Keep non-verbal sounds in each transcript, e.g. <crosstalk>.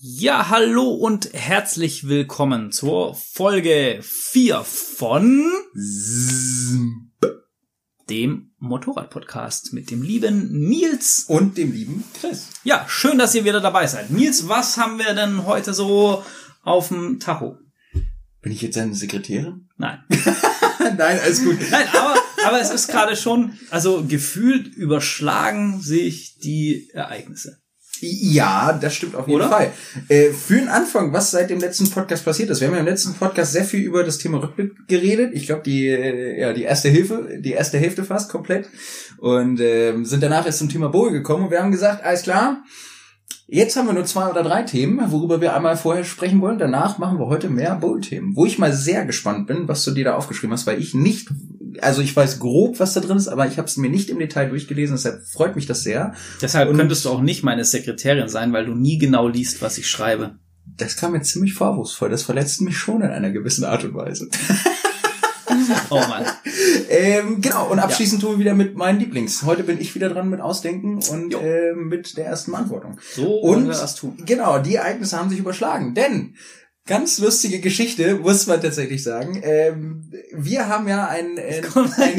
Ja, hallo und herzlich willkommen zur Folge 4 von dem Motorrad-Podcast mit dem lieben Nils. Und dem lieben Chris. Ja, schön, dass ihr wieder dabei seid. Nils, was haben wir denn heute so auf dem Tacho? Bin ich jetzt seine Sekretärin? Nein. <laughs> Nein, alles gut. Nein, aber, aber es ist gerade schon, also gefühlt überschlagen sich die Ereignisse. Ja, das stimmt auf jeden Oder? Fall. Äh, für den Anfang, was seit dem letzten Podcast passiert ist. Wir haben ja im letzten Podcast sehr viel über das Thema Rückblick geredet. Ich glaube, die, äh, ja, die erste Hilfe, die erste Hälfte fast komplett. Und ähm, sind danach erst zum Thema Bowl gekommen und wir haben gesagt, alles klar, Jetzt haben wir nur zwei oder drei Themen, worüber wir einmal vorher sprechen wollen. Danach machen wir heute mehr Bowl-Themen. Wo ich mal sehr gespannt bin, was du dir da aufgeschrieben hast, weil ich nicht, also ich weiß grob, was da drin ist, aber ich habe es mir nicht im Detail durchgelesen. Deshalb freut mich das sehr. Deshalb Und- könntest du auch nicht meine Sekretärin sein, weil du nie genau liest, was ich schreibe. Das kam mir ziemlich vorwurfsvoll. Das verletzt mich schon in einer gewissen Art und Weise. <laughs> Oh Mann. ähm, genau, und abschließend tun wir wieder mit meinen Lieblings. Heute bin ich wieder dran mit Ausdenken und ähm, mit der ersten Beantwortung. So Und wir das tun. genau, die Ereignisse haben sich überschlagen. Denn ganz lustige Geschichte, muss man tatsächlich sagen. Ähm, wir haben ja ein, äh, ein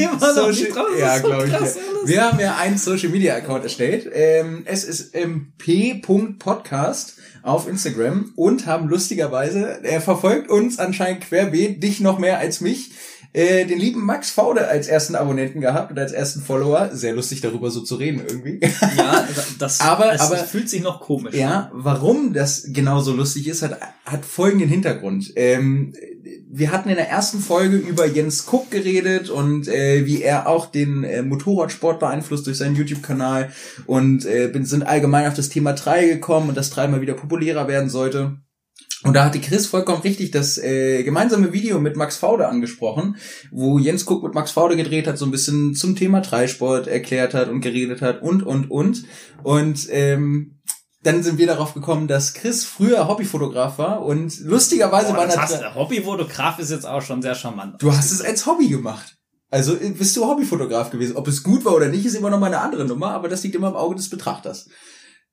drauf, ist ja, so glaube ich. krass. Wir haben ja einen Social Media Account erstellt. Ähm, es ist ähm, p.podcast auf Instagram und haben lustigerweise, er verfolgt uns anscheinend querbeet, dich noch mehr als mich, äh, den lieben Max Faude als ersten Abonnenten gehabt und als ersten Follower. Sehr lustig darüber so zu reden irgendwie. Ja, <laughs> das Aber- es aber- fühlt sich noch komisch Ja, warum das genauso lustig ist, hat, hat folgenden Hintergrund. Ähm, wir hatten in der ersten Folge über Jens Cook geredet und äh, wie er auch den äh, Motorradsport beeinflusst durch seinen YouTube-Kanal und äh, sind allgemein auf das Thema 3 gekommen und das 3 mal wieder populärer werden sollte. Und da hatte Chris vollkommen richtig das äh, gemeinsame Video mit Max Faude angesprochen, wo Jens Cook mit Max Faude gedreht hat, so ein bisschen zum Thema Dreisport erklärt hat und geredet hat und, und, und. Und ähm, dann sind wir darauf gekommen, dass Chris früher Hobbyfotograf war und lustigerweise Boah, war er... hast, Hobbyfotograf ist jetzt auch schon sehr charmant. Du hast es als Hobby gemacht. Also äh, bist du Hobbyfotograf gewesen. Ob es gut war oder nicht, ist immer noch mal eine andere Nummer, aber das liegt immer im Auge des Betrachters.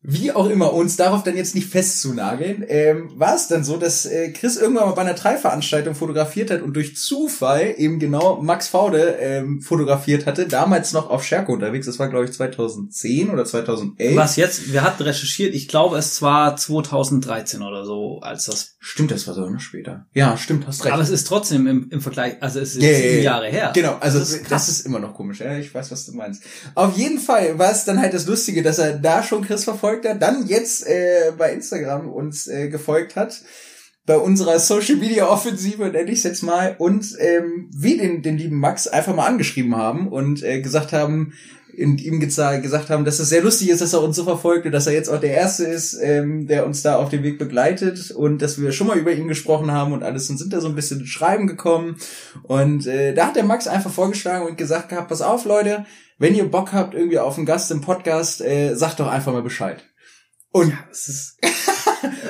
Wie auch immer, uns darauf dann jetzt nicht festzunageln, ähm, war es dann so, dass äh, Chris irgendwann mal bei einer Drei-Veranstaltung fotografiert hat und durch Zufall eben genau Max Faude ähm, fotografiert hatte, damals noch auf Scherko unterwegs, das war glaube ich 2010 oder 2011. Was jetzt? Wir hatten recherchiert, ich glaube, es war 2013 oder so, als das. Stimmt, das war sogar noch später. Ja, stimmt, hast recht. Aber es ist trotzdem im, im Vergleich, also es ist ja, sieben ja. Jahre her. Genau, also Das das ist ist, krass. immer noch komisch. Ja, ich weiß, was du meinst. Auf jeden Fall war es dann halt das Lustige, dass er da schon Chris verfolgt hat, dann jetzt äh, bei Instagram uns äh, gefolgt hat. Bei unserer Social Media Offensive, nenne ich es jetzt mal, und ähm, wir den, den lieben Max einfach mal angeschrieben haben und äh, gesagt haben, und ihm gesagt haben, dass es sehr lustig ist, dass er uns so verfolgt und dass er jetzt auch der Erste ist, ähm, der uns da auf dem Weg begleitet und dass wir schon mal über ihn gesprochen haben und alles und sind da so ein bisschen ins Schreiben gekommen und äh, da hat der Max einfach vorgeschlagen und gesagt gehabt, pass auf Leute, wenn ihr Bock habt irgendwie auf einen Gast im Podcast, äh, sagt doch einfach mal Bescheid. Und <laughs> Es ist,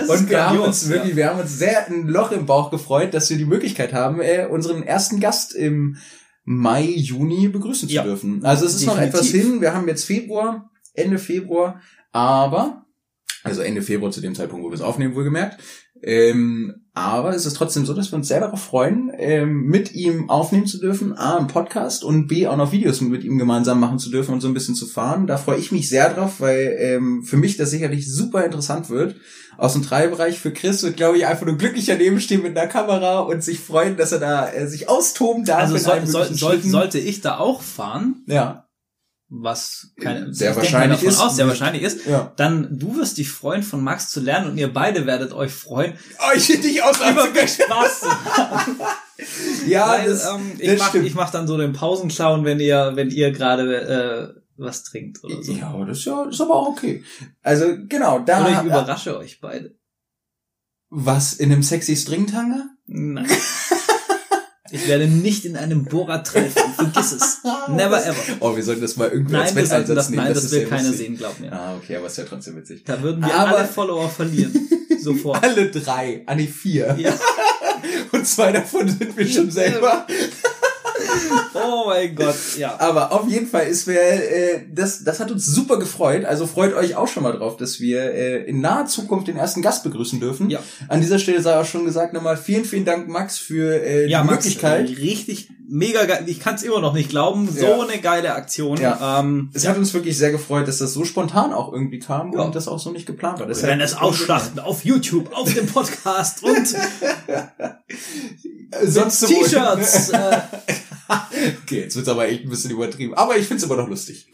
und wir haben uns wirklich, wir haben uns sehr ein Loch im Bauch gefreut, dass wir die Möglichkeit haben, äh, unseren ersten Gast im Mai, Juni begrüßen Ja, zu dürfen. Also es ist noch definitiv. etwas hin. Wir haben jetzt Februar, Ende Februar, aber, also Ende Februar zu dem Zeitpunkt, wo wir es aufnehmen, wohlgemerkt. Ähm, aber es ist trotzdem so, dass wir uns sehr darauf freuen, ähm, mit ihm aufnehmen zu dürfen, A, einen Podcast und B, auch noch Videos mit ihm gemeinsam machen zu dürfen und so ein bisschen zu fahren. Da freue ich mich sehr drauf, weil ähm, für mich das sicherlich super interessant wird. Aus dem Teilbereich für Chris wird, glaube ich, einfach nur glücklich daneben stehen mit einer Kamera und sich freuen, dass er da äh, sich austoben darf. Also soll, soll, soll, sollte ich da auch fahren, Ja, was keine, Sehr ich denke mal wahrscheinlich davon ist. aus, sehr wahrscheinlich ist, ja. dann du wirst dich freuen, von Max zu lernen und ihr beide werdet euch freuen, Euch dich auslachen über zu können. Spaß zu <laughs> haben. Ja, Weil, das, ähm, ich, das mach, stimmt. ich mach dann so den Pausenclown, wenn ihr, wenn ihr gerade äh, was trinkt oder so. Ja, das ist ja, ist aber auch okay. Also, genau, da, Oder ich überrasche euch beide. was, in einem sexy Stringtanger? Nein. <laughs> Ich werde nicht in einem Bohrer treffen. Vergiss es. Never ever. Oh, wir sollten das mal irgendwie Nein, als Wetteinsatz das, nehmen. nein, das, ist will keiner lustig. sehen, glaub mir. Ah, okay, aber ist ja trotzdem witzig. Da würden wir Aber- alle Follower verlieren. <laughs> Sofort. Alle drei, ah nee, vier. Ja. <laughs> Und zwei davon sind wir schon selber. Oh mein Gott, ja. Aber auf jeden Fall ist wir, äh, das, das hat uns super gefreut. Also freut euch auch schon mal drauf, dass wir äh, in naher Zukunft den ersten Gast begrüßen dürfen. Ja. An dieser Stelle sei auch schon gesagt nochmal vielen, vielen Dank, Max, für äh, Ja, die Max, Möglichkeit. richtig mega geil. Ich kann es immer noch nicht glauben. So Ja. eine geile Aktion. Ja. Ähm, Es hat uns wirklich sehr gefreut, dass das so spontan auch irgendwie kam Ja. und das auch so nicht geplant war. wir werden es ausschlachten auf YouTube, auf dem Podcast und <laughs> Sonst so- T-Shirts. <laughs> äh, Okay, jetzt wird's aber echt ein bisschen übertrieben. Aber ich find's immer noch lustig.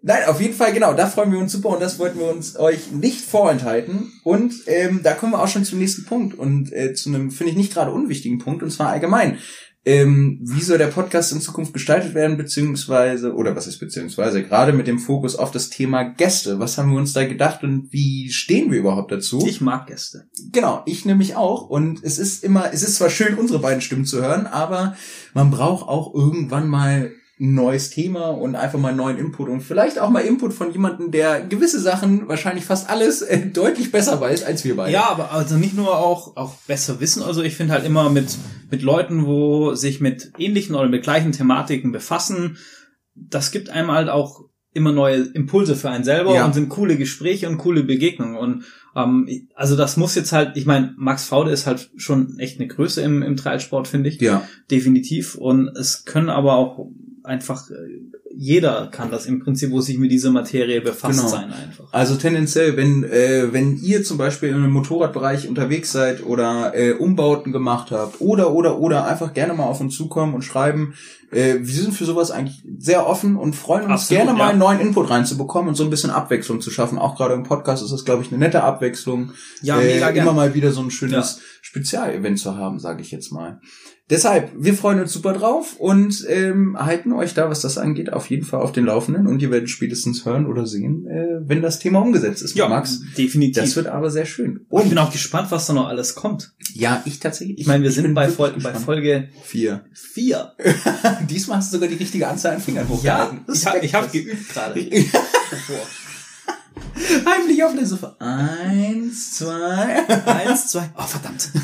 Nein, auf jeden Fall, genau, da freuen wir uns super und das wollten wir uns euch nicht vorenthalten. Und ähm, da kommen wir auch schon zum nächsten Punkt und äh, zu einem, finde ich, nicht gerade unwichtigen Punkt, und zwar allgemein. Ähm, wie soll der Podcast in Zukunft gestaltet werden, beziehungsweise, oder was ist beziehungsweise, gerade mit dem Fokus auf das Thema Gäste. Was haben wir uns da gedacht und wie stehen wir überhaupt dazu? ich mag Gäste. Genau, ich nämlich auch. Und es ist immer, es ist zwar schön, unsere beiden Stimmen zu hören, aber man braucht auch irgendwann mal ein neues Thema und einfach mal neuen Input und vielleicht auch mal Input von jemandem, der gewisse Sachen, wahrscheinlich fast alles, äh, deutlich besser weiß als wir beide. Ja, aber also nicht nur auch, auch besser wissen. Also ich finde halt immer mit, mit Leuten, wo sich mit ähnlichen oder mit gleichen Thematiken befassen, das gibt einem halt auch immer neue Impulse für einen selber Ja. und sind coole Gespräche und coole Begegnungen. Und ähm, also das muss jetzt halt, ich meine, Max Faude ist halt schon echt eine Größe im, im Trialsport, finde ich. Ja, Definitiv. Und es können aber auch einfach, äh, jeder kann das im Prinzip, wo sich mit dieser Materie befasst Genau. sein einfach. also tendenziell, wenn, äh, wenn ihr zum Beispiel im Motorradbereich unterwegs seid oder äh, Umbauten gemacht habt oder, oder, oder einfach gerne mal auf uns zukommen und schreiben, äh, wir sind für sowas eigentlich sehr offen und freuen uns Absolut, gerne mal ja. einen neuen Input reinzubekommen und so ein bisschen Abwechslung zu schaffen. Auch gerade im Podcast ist das, glaube ich, eine nette Abwechslung. Ja, äh, mega gern. immer mal wieder so ein schönes Spezialevent zu haben, sage ich jetzt mal. Deshalb, wir freuen uns super drauf und ähm, halten euch da, was das angeht, auf jeden Fall auf den Laufenden und ihr werdet spätestens hören oder sehen, äh, wenn das Thema umgesetzt ist, Ja, Max. definitiv. Das wird aber sehr schön. Und ich bin auch gespannt, was da noch alles kommt. Ja, ich tatsächlich. Ich meine, wir sind bei, Fol bei gespannt. Folge vier. vier. <laughs> Diesmal hast du sogar die richtige Anzahl an Fingern Ja, hochgehalten. ich habe ich hab geübt gerade. <laughs> Heimlich auf der Sofa. Eins, zwei. Eins, zwei. Oh, verdammt. <laughs>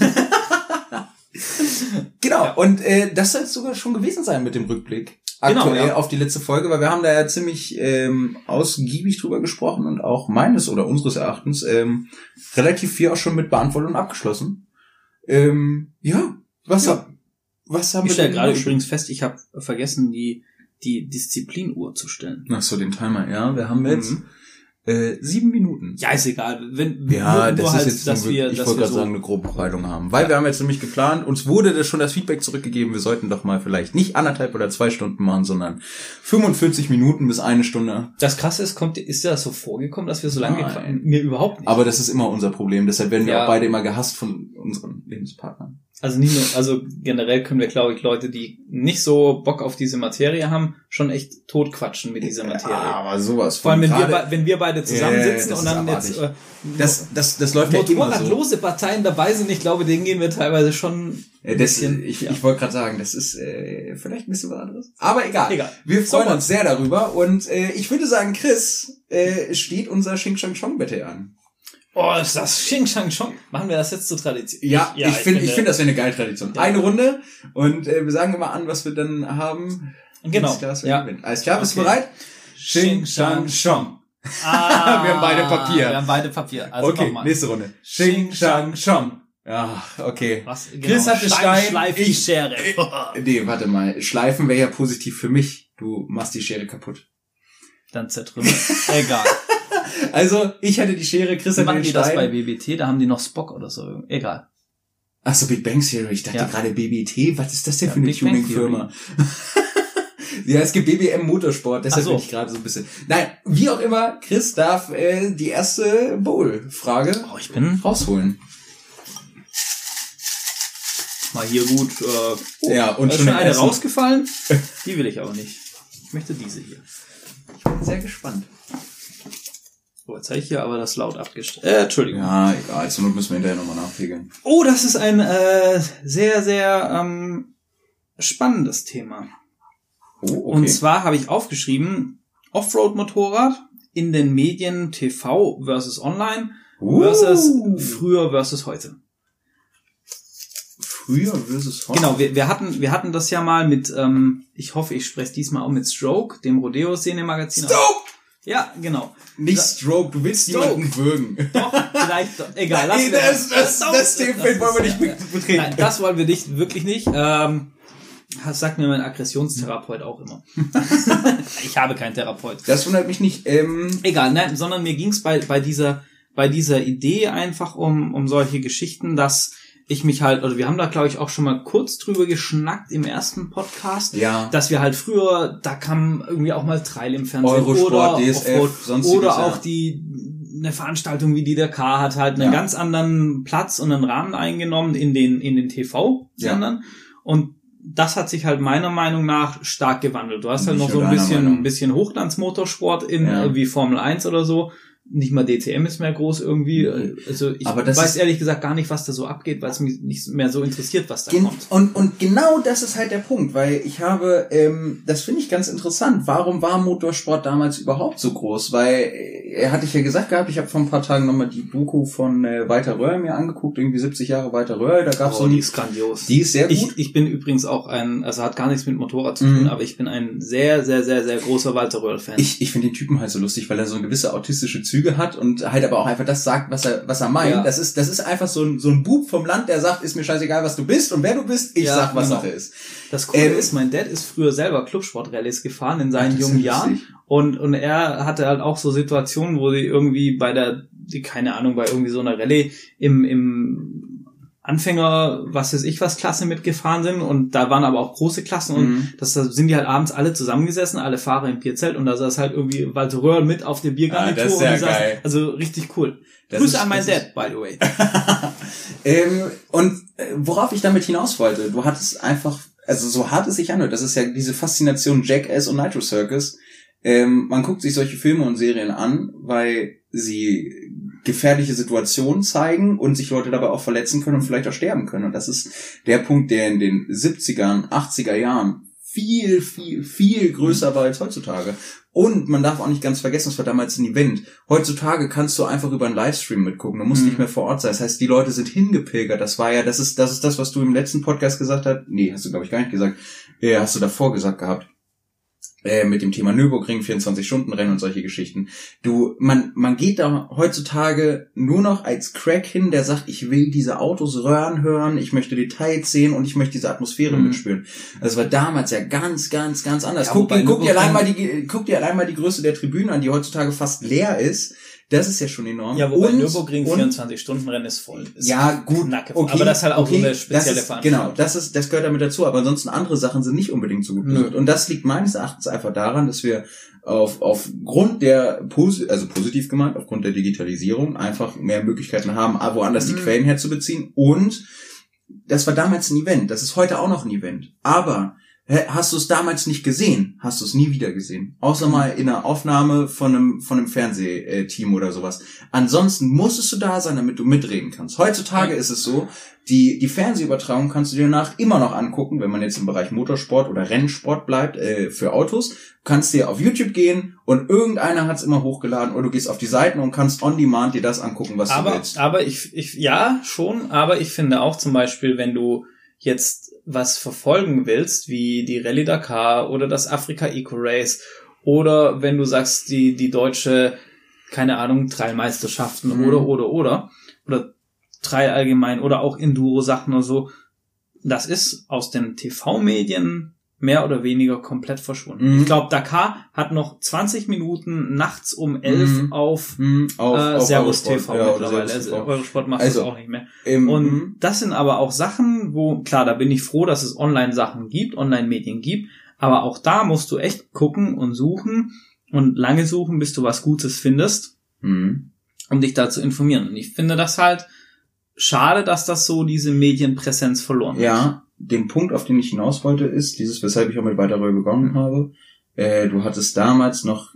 <laughs> Genau, und äh, das soll es sogar schon gewesen sein mit dem Rückblick. Genau, Aktuell ja. auf die letzte Folge, weil wir haben da ja ziemlich ähm, ausgiebig drüber gesprochen und auch meines oder unseres Erachtens ähm, relativ viel auch schon mit beantwortet und abgeschlossen. Ähm, ja, was, Ja. hab- was haben Ich wir denn gerade übrigens fest, ich habe vergessen, die, die Disziplinuhr zu stellen. Ach so, den Timer, ja. Wir haben jetzt Mhm. Äh, sieben Minuten. Ja, ist egal. Wenn, Ja, nur, das ist halt, jetzt dass wir, ich dass wollte gerade so, sagen, eine grobe Bereitung haben. Weil wir haben jetzt nämlich geplant, uns wurde das schon das Feedback zurückgegeben, wir sollten doch mal vielleicht nicht anderthalb oder zwei Stunden machen, sondern 45 Minuten bis eine Stunde. Das Krasse ist, kommt, ist dir das so vorgekommen, dass wir so lange Nein. gequatscht Mir überhaupt nicht. Aber das ist immer unser Problem, deshalb werden wir Ja. auch beide immer gehasst von unseren Lebenspartnern. Also nicht nur, also generell können wir, glaube ich, Leute, die nicht so Bock auf diese Materie haben, schon echt totquatschen mit dieser Materie. aber sowas. Vor allem, wenn wir, gerade- be- wenn wir beide zusammensitzen Ja, das und dann jetzt äh, das, das, das läuft ja immer so. motorradlose Parteien dabei sind, ich glaube, denen gehen wir teilweise schon Ja, ein das, bisschen. ich ja. ich wollte gerade sagen, das ist äh, vielleicht ein bisschen was anderes. Aber egal. Egal. Wir freuen So uns sehr darüber. Und äh, ich würde sagen, Chris, äh, steht unser Xing Shang Chong Battle an. Oh, ist das Xing Shang Chong? Machen wir das jetzt zur Tradition? Ja, ich, finde, ich finde, das wäre eine geile Tradition. Ja. Eine Runde und äh, wir sagen immer an, was wir dann haben. Genau. Alles klar, Ja. Alles klar, bist du Okay. bereit? Xing Shang Chong. Ah, <laughs> Wir haben beide Papier. Wir haben beide Papier. Also okay, nächste Runde. Xing Shang Chong. Ja, okay. Was? Chris hatte Stein, Schleif die ich- Schere. Nee, warte mal. Schleifen wäre ja positiv für mich. Du machst die Schere kaputt. Dann zertrümmert. <laughs> Egal. Also, ich hatte die Schere, Chris hatte Machen den die das bei Stein. BBT? Da haben die noch Spock oder so. Egal. Ach so, Big Bang Theory. Ich dachte Ja. gerade BBT. Was ist das denn Ja, für eine Tuning-Firma? <laughs> ja, es gibt BBM Motorsport. Deshalb so. bin ich gerade so ein bisschen... Nein, wie auch immer, Chris darf äh, die erste Bowl-Frage Oh, ich bin rausholen. mal hier gut. Äh, oh, Ja, und schon eine ersten- rausgefallen. Die will ich aber nicht. Ich möchte diese hier. Ich bin sehr gespannt. Oh, jetzt habe ich hier aber das laut abgestellt. Äh, Entschuldigung. Ja, egal. Zur Not müssen wir hinterher nochmal nachregeln. Oh, das ist ein äh, sehr, sehr ähm, spannendes Thema. Oh, okay. Und zwar habe ich aufgeschrieben, Offroad-Motorrad in den Medien TV versus online versus Uh. früher versus heute. früher versus heute. Genau, wir, wir hatten wir hatten das ja mal mit, ähm, ich hoffe, ich spreche diesmal auch mit Stroke, dem Rodeo-Szene-Magazin. Stroke! Ja, genau. Nicht Stroke, du willst Stroke. jemanden würgen. <laughs> Doch, vielleicht, doch. egal. Lass nee, das, das, das, das Themenfeld wollen wir nicht betreten. Nein, das wollen wir nicht, wirklich nicht. Ähm, das sagt mir mein Aggressionstherapeut auch immer. <laughs> ich habe keinen Therapeut. Das wundert mich nicht. Ähm Egal, nein, sondern mir ging's bei, bei dieser, bei dieser Idee einfach um, um solche Geschichten, dass ich mich halt, also wir haben da glaube ich auch schon mal kurz drüber geschnackt im ersten Podcast, ja. dass wir halt früher, da kam irgendwie auch mal Trail im Fernsehen Eurosport, oder DSF, sonstiges, oder auch ja. die eine Veranstaltung wie die der K hat halt einen ja. ganz anderen Platz und einen Rahmen eingenommen in den in den TV-Sendern und das hat sich halt meiner Meinung nach stark gewandelt. Du hast halt noch so ein bisschen, ein bisschen Hochglanzmotorsport in, wie Formel 1 oder so nicht mal DTM ist mehr groß irgendwie. Also ich weiß ehrlich gesagt gar nicht, was da so abgeht, weil es mich nicht mehr so interessiert, was da kommt. Und, und genau das ist halt der Punkt, weil ich habe, ähm, das finde ich ganz interessant. Warum war Motorsport damals überhaupt so groß? Weil, äh, hatte ich ja gesagt gehabt, ich habe vor ein paar Tagen nochmal die Doku von äh, Walter Röhr mir angeguckt, irgendwie 70 Jahre Walter Röhr. Da gab's oh, so die ist grandios. Die ist sehr gut. Ich, ich bin übrigens auch ein, also hat gar nichts mit Motorrad zu tun, mhm. aber ich bin ein sehr, sehr, sehr, sehr großer Walter Röhr-Fan. Ich, ich finde den Typen halt so lustig, weil er so eine gewisse autistische Züge Züge hat und halt aber auch einfach das sagt, was er, was er meint. Ja. Das ist, das ist einfach so ein, so ein Bub vom Land, der sagt, ist mir scheißegal, was du bist und wer du bist, ich ja, sag, was genau. Sache ist. Das Coole ähm, ist, mein Dad ist früher selber Clubsportrallyes gefahren in seinen jungen Jahren und, und er hatte halt auch so Situationen, wo sie irgendwie bei der, die, keine Ahnung, bei irgendwie so einer Rallye im, im Anfänger, was weiß ich was, Klasse mitgefahren sind und da waren aber auch große Klassen und mhm. das da sind die halt abends alle zusammengesessen, alle Fahrer im Bierzelt und da saß halt irgendwie Walter Röhr mit auf der Biergarnitur. Ah, das ist sehr und geil. Also richtig cool. Das Grüße ist, an meinen Dad, by the way. <laughs> ähm, und äh, worauf ich damit hinaus wollte, du hattest einfach, also so hart es sich anhört, das ist ja diese Faszination Jackass und Nitro Circus. Ähm, man guckt sich solche Filme und Serien an, weil sie gefährliche Situationen zeigen und sich Leute dabei auch verletzen können und vielleicht auch sterben können. Und das ist der Punkt, der in den 70ern, 80er Jahren viel, viel, viel größer war als heutzutage. Und man darf auch nicht ganz vergessen, es war damals ein Event. Heutzutage kannst du einfach über einen Livestream mitgucken. Du musst mhm. nicht mehr vor Ort sein. Das heißt, die Leute sind hingepilgert. Das war ja, das ist, das ist das, was du im letzten Podcast gesagt hast. Nee, hast du, glaube ich, gar nicht gesagt. Ja, hast du davor gesagt gehabt äh, mit dem Thema Nürburgring, 24-Stunden-Rennen und solche Geschichten. Du, man, man geht da heutzutage nur noch als Crack hin, der sagt, ich will diese Autos röhren hören, ich möchte Details sehen und ich möchte diese Atmosphäre mhm. mitspüren. Das war damals ja ganz, ganz, ganz anders. Ja, guck, guck, dir allein mal die, guck dir allein mal die Größe der Tribünen an, die heutzutage fast leer ist. Das ist ja schon enorm. Ja, wobei und, Nürburgring 24-Stunden-Rennen ist voll. Ist ja, gut. Knacke. Okay, aber das ist halt auch okay, so eine spezielle ist, Veranstaltung. Genau, das ist, das gehört damit dazu. Aber ansonsten andere Sachen sind nicht unbedingt so gut besucht. Und das liegt meines Erachtens einfach daran, dass wir auf, aufgrund der, also positiv gemeint, aufgrund der Digitalisierung einfach mehr Möglichkeiten haben, woanders mhm. die Quellen herzubeziehen. Und das war damals ein Event. Das ist heute auch noch ein Event. Aber Hast du es damals nicht gesehen, hast du es nie wieder gesehen. Außer mal in einer Aufnahme von einem, von einem Fernsehteam oder sowas. Ansonsten musstest du da sein, damit du mitreden kannst. Heutzutage ist es so, die, die Fernsehübertragung kannst du dir danach immer noch angucken, wenn man jetzt im Bereich Motorsport oder Rennsport bleibt, äh, für Autos. kannst dir auf YouTube gehen und irgendeiner hat es immer hochgeladen oder du gehst auf die Seiten und kannst on demand dir das angucken, was aber, du willst. Aber ich, ich, ja, schon, aber ich finde auch zum Beispiel, wenn du jetzt was verfolgen willst, wie die Rallye Dakar oder das Afrika Eco Race oder wenn du sagst, die, die deutsche, keine Ahnung, Trailmeisterschaften mhm. oder, oder, oder, oder Trail allgemein oder auch Enduro-Sachen oder so, das ist aus den TV-Medien mehr oder weniger komplett verschwunden. Mhm. Ich glaube, Dakar hat noch 20 Minuten nachts um 11 mhm. auf, mhm. auf, äh, auf Servus TV ja, mittlerweile. Also Eurosport macht also, das auch nicht mehr. Im, und mhm. das sind aber auch Sachen, wo, klar, da bin ich froh, dass es Online-Sachen gibt, Online-Medien gibt, aber auch da musst du echt gucken und suchen und lange suchen, bis du was Gutes findest, mhm. um dich da zu informieren. Und ich finde das halt schade, dass das so diese Medienpräsenz verloren hat. Ja, den Punkt, auf den ich hinaus wollte, ist, dieses, weshalb ich auch mit Weiterröhr begonnen habe, äh, du hattest damals noch,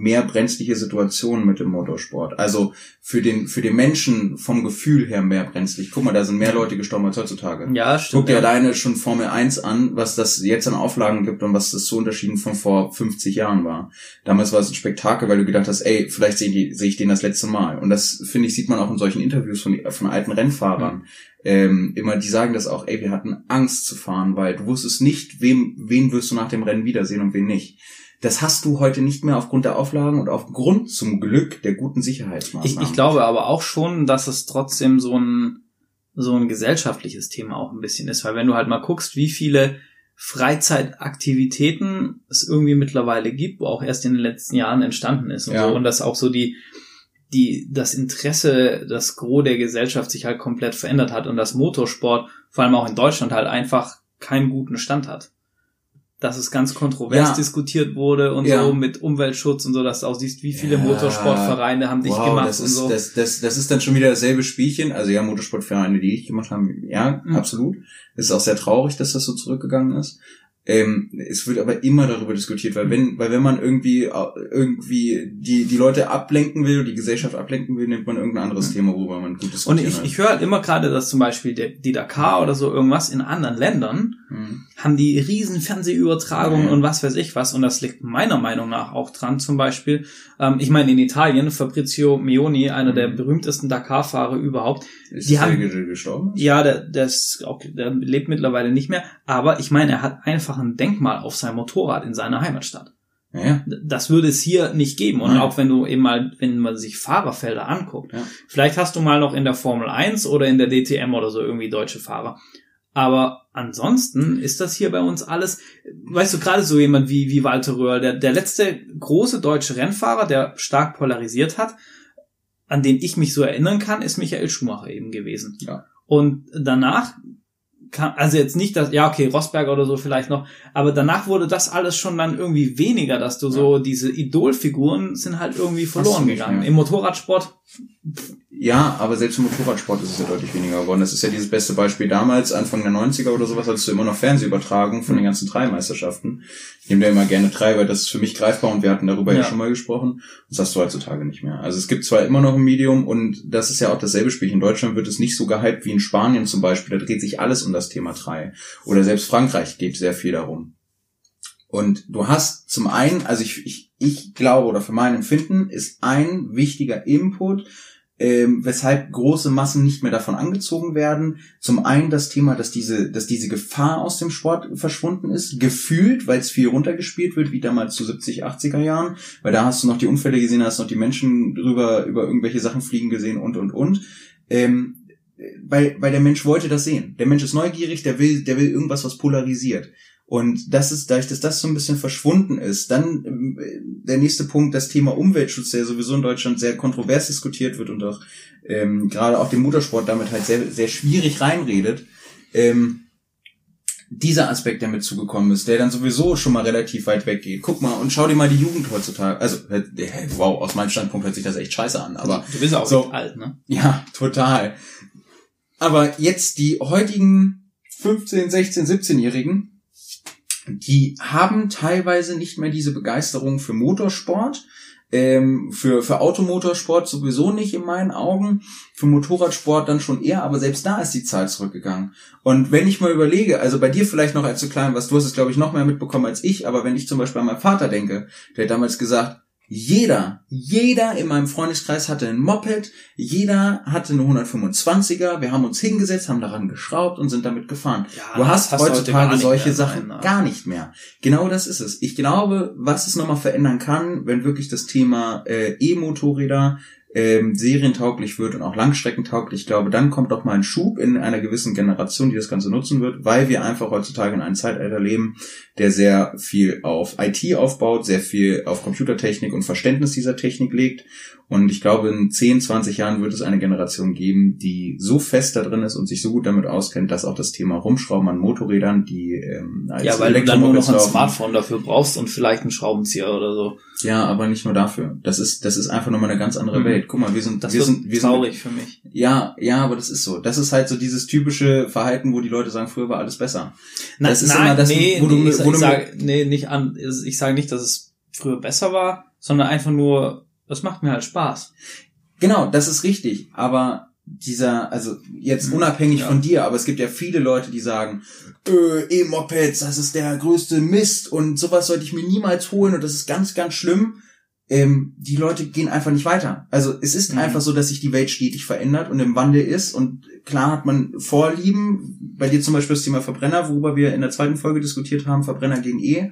mehr brenzliche Situationen mit dem Motorsport. Also für den, für den Menschen vom Gefühl her mehr brenzlig. Guck mal, da sind mehr Leute gestorben als heutzutage. Ja, stimmt. Guck dir ja. alleine schon Formel 1 an, was das jetzt an Auflagen gibt und was das so unterschieden von vor 50 Jahren war. Damals war es ein Spektakel, weil du gedacht hast, ey, vielleicht sehe ich, sehe ich den das letzte Mal. Und das, finde ich, sieht man auch in solchen Interviews von, von alten Rennfahrern. Mhm. Ähm, immer, die sagen das auch, ey, wir hatten Angst zu fahren, weil du wusstest nicht, wem, wen wirst du nach dem Rennen wiedersehen und wen nicht. Das hast du heute nicht mehr aufgrund der Auflagen und aufgrund zum Glück der guten Ich, Sicherheitsmaßnahmen. ich glaube aber auch schon, dass es trotzdem so ein, so ein gesellschaftliches Thema auch ein bisschen ist, weil wenn du halt mal guckst, wie viele Freizeitaktivitäten es irgendwie mittlerweile gibt, wo auch erst in den letzten Jahren entstanden ist und Ja. so, und dass auch so die, die, das Interesse, das Gros der Gesellschaft sich halt komplett verändert hat und das Motorsport, vor allem auch in Deutschland halt einfach keinen guten Stand hat. Dass es ganz kontrovers Ja. diskutiert wurde und Ja. so mit Umweltschutz und so, dass du auch siehst, wie viele Ja. Motorsportvereine haben dich wow, gemacht das und ist, so. Das, das, das ist dann schon wieder dasselbe Spielchen. Also ja, Motorsportvereine, die ich gemacht haben, ja, Mhm. absolut. Es ist auch sehr traurig, dass das so zurückgegangen ist. Ähm, es wird aber immer darüber diskutiert, weil wenn, weil wenn man irgendwie äh, irgendwie die die Leute ablenken will, die Gesellschaft ablenken will, nimmt man irgendein anderes Mhm. Thema, worüber man gut Und diskutieren ich, kann. ich höre halt immer gerade, dass zum Beispiel der, die Dakar oder so irgendwas in anderen Ländern Mhm. haben die riesen Fernsehübertragungen Ja. und was weiß ich was. Und das liegt meiner Meinung nach auch dran. Zum Beispiel, ähm, ich meine in Italien, Fabrizio Mioni, einer der Mhm. berühmtesten Dakar-Fahrer überhaupt. Ist die haben- der, der gestorben? Ja, der, der, ist auch, der lebt mittlerweile nicht mehr. Aber ich meine, er hat einfach ein Denkmal auf sein Motorrad in seiner Heimatstadt. Ja. Das würde es hier nicht geben. Und Nein. auch wenn du eben mal, wenn man sich Fahrerfelder anguckt, Ja. vielleicht hast du mal noch in der Formel 1 oder in der DTM oder so irgendwie deutsche Fahrer. Aber ansonsten ist das hier bei uns alles, weißt du, gerade so jemand wie, wie Walter Röhrl, der, der letzte große deutsche Rennfahrer, der stark polarisiert hat, an den ich mich so erinnern kann, ist Michael Schumacher eben gewesen. Ja. Und danach kam, also jetzt nicht das, ja, okay, Rosberger oder so vielleicht noch, aber danach wurde das alles schon dann irgendwie weniger, dass du so, diese Idolfiguren sind halt irgendwie verloren gegangen. Im Motorradsport, Ja, aber selbst im Motorradsport ist es ja deutlich weniger geworden. Das ist ja dieses beste Beispiel damals, Anfang der 90er oder sowas, hattest du immer noch Fernsehübertragung von den ganzen Dreimeisterschaften. Ich nehme da immer gerne drei, weil das ist für mich greifbar und wir hatten darüber ja, Ja. schon mal gesprochen. Das hast du heutzutage nicht mehr. Also es gibt zwar immer noch ein Medium und das ist ja auch dasselbe Spiel. In Deutschland wird es nicht so gehypt wie in Spanien zum Beispiel. Da dreht sich alles um das Thema drei. Oder selbst Frankreich geht sehr viel darum. Und du hast zum einen, also ich, ich, ich glaube oder für mein Empfinden ist ein wichtiger Input, ähm, weshalb große Massen nicht mehr davon angezogen werden. Zum einen das Thema, dass diese, dass diese Gefahr aus dem Sport verschwunden ist, gefühlt, weil es viel runtergespielt wird, wie damals zu 70, 80er Jahren, weil da hast du noch die Unfälle gesehen, hast noch die Menschen drüber, über irgendwelche Sachen fliegen gesehen und, und, und. Ähm, weil, weil der Mensch wollte das sehen. Der Mensch ist neugierig, der will, der will irgendwas, was polarisiert. Und das ist, dadurch, dass das so ein bisschen verschwunden ist, dann ähm, der nächste Punkt, das Thema Umweltschutz, der sowieso in Deutschland sehr kontrovers diskutiert wird und auch ähm, gerade auch dem Motorsport damit halt sehr, sehr schwierig reinredet. Ähm, dieser Aspekt, der mit zugekommen ist, der dann sowieso schon mal relativ weit weggeht. Guck mal und schau dir mal die Jugend heutzutage. Also, äh, wow, aus meinem Standpunkt hört sich das echt scheiße an, aber du bist auch so. alt, ne? ja, total. Aber jetzt die heutigen 15, 16, 17-Jährigen, die haben teilweise nicht mehr diese Begeisterung für Motorsport, ähm, für, für Automotorsport sowieso nicht in meinen Augen, für Motorradsport dann schon eher, aber selbst da ist die Zahl zurückgegangen. Und wenn ich mal überlege, also bei dir vielleicht noch als zu klein, was du hast es glaube ich noch mehr mitbekommen als ich, aber wenn ich zum Beispiel an meinen Vater denke, der hat damals gesagt, jeder, jeder in meinem Freundeskreis hatte ein Moped, jeder hatte eine 125er, wir haben uns hingesetzt, haben daran geschraubt und sind damit gefahren. Ja, Du hast, hast heutzutage solche mehr, Sachen nein, nein. gar nicht mehr. Genau das ist es. Ich glaube, was es nochmal verändern kann, wenn wirklich das Thema äh, E-Motorräder ähm, serientauglich wird und auch langstreckentauglich, ich glaube, dann kommt doch mal ein Schub in einer gewissen Generation, die das Ganze nutzen wird, weil wir einfach heutzutage in einem Zeitalter leben, der sehr viel auf IT aufbaut, sehr viel auf Computertechnik und Verständnis dieser Technik legt. Und ich glaube, in 10, 20 Jahren wird es eine Generation geben, die so fest da drin ist und sich so gut damit auskennt, dass auch das Thema Rumschrauben an Motorrädern, die ähm, als Ja, weil du dann nur noch ein laufen- Smartphone dafür brauchst und vielleicht einen Schraubenzieher oder so. Ja, aber nicht nur dafür. Das ist, das ist einfach nochmal eine ganz andere Mhm. Welt. Guck mal, wir sind, Das wir sind, wir traurig sind, für mich. ja, ja, aber das ist so. Das ist halt so dieses typische Verhalten, wo die Leute sagen, früher war alles besser. Das ist immer das, wo du- nee, wo ich, du- ich sage nee, nicht an. Ich sage nicht, dass es früher besser war, sondern einfach nur, das macht mir halt Spaß. Genau, das ist richtig. Aber dieser, also jetzt Mhm. unabhängig Ja. von dir, aber es gibt ja viele Leute, die sagen, äh, E-Mopeds, das ist der größte Mist und sowas sollte ich mir niemals holen und das ist ganz, ganz schlimm. Ähm, die Leute gehen einfach nicht weiter. Also es ist Mhm. einfach so, dass sich die Welt stetig verändert und im Wandel ist und klar hat man Vorlieben. Bei dir zum Beispiel das Thema Verbrenner, worüber wir in der zweiten Folge diskutiert haben, Verbrenner gegen E.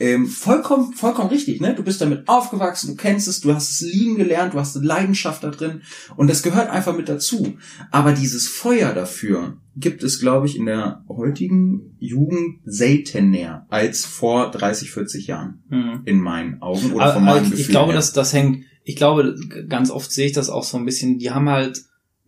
Ähm, vollkommen, vollkommen richtig, ne? Du bist damit aufgewachsen, du kennst es, du hast es lieben gelernt, du hast eine Leidenschaft da drin und das gehört einfach mit dazu. Aber dieses Feuer dafür gibt es, glaube ich, in der heutigen Jugend seltener als vor 30, 40 Jahren. Mhm. In meinen Augen oder Aber, von meinem aber ich, Gefühl ich glaube, her. dass das hängt, ich glaube, ganz oft sehe ich das auch so ein bisschen, die haben halt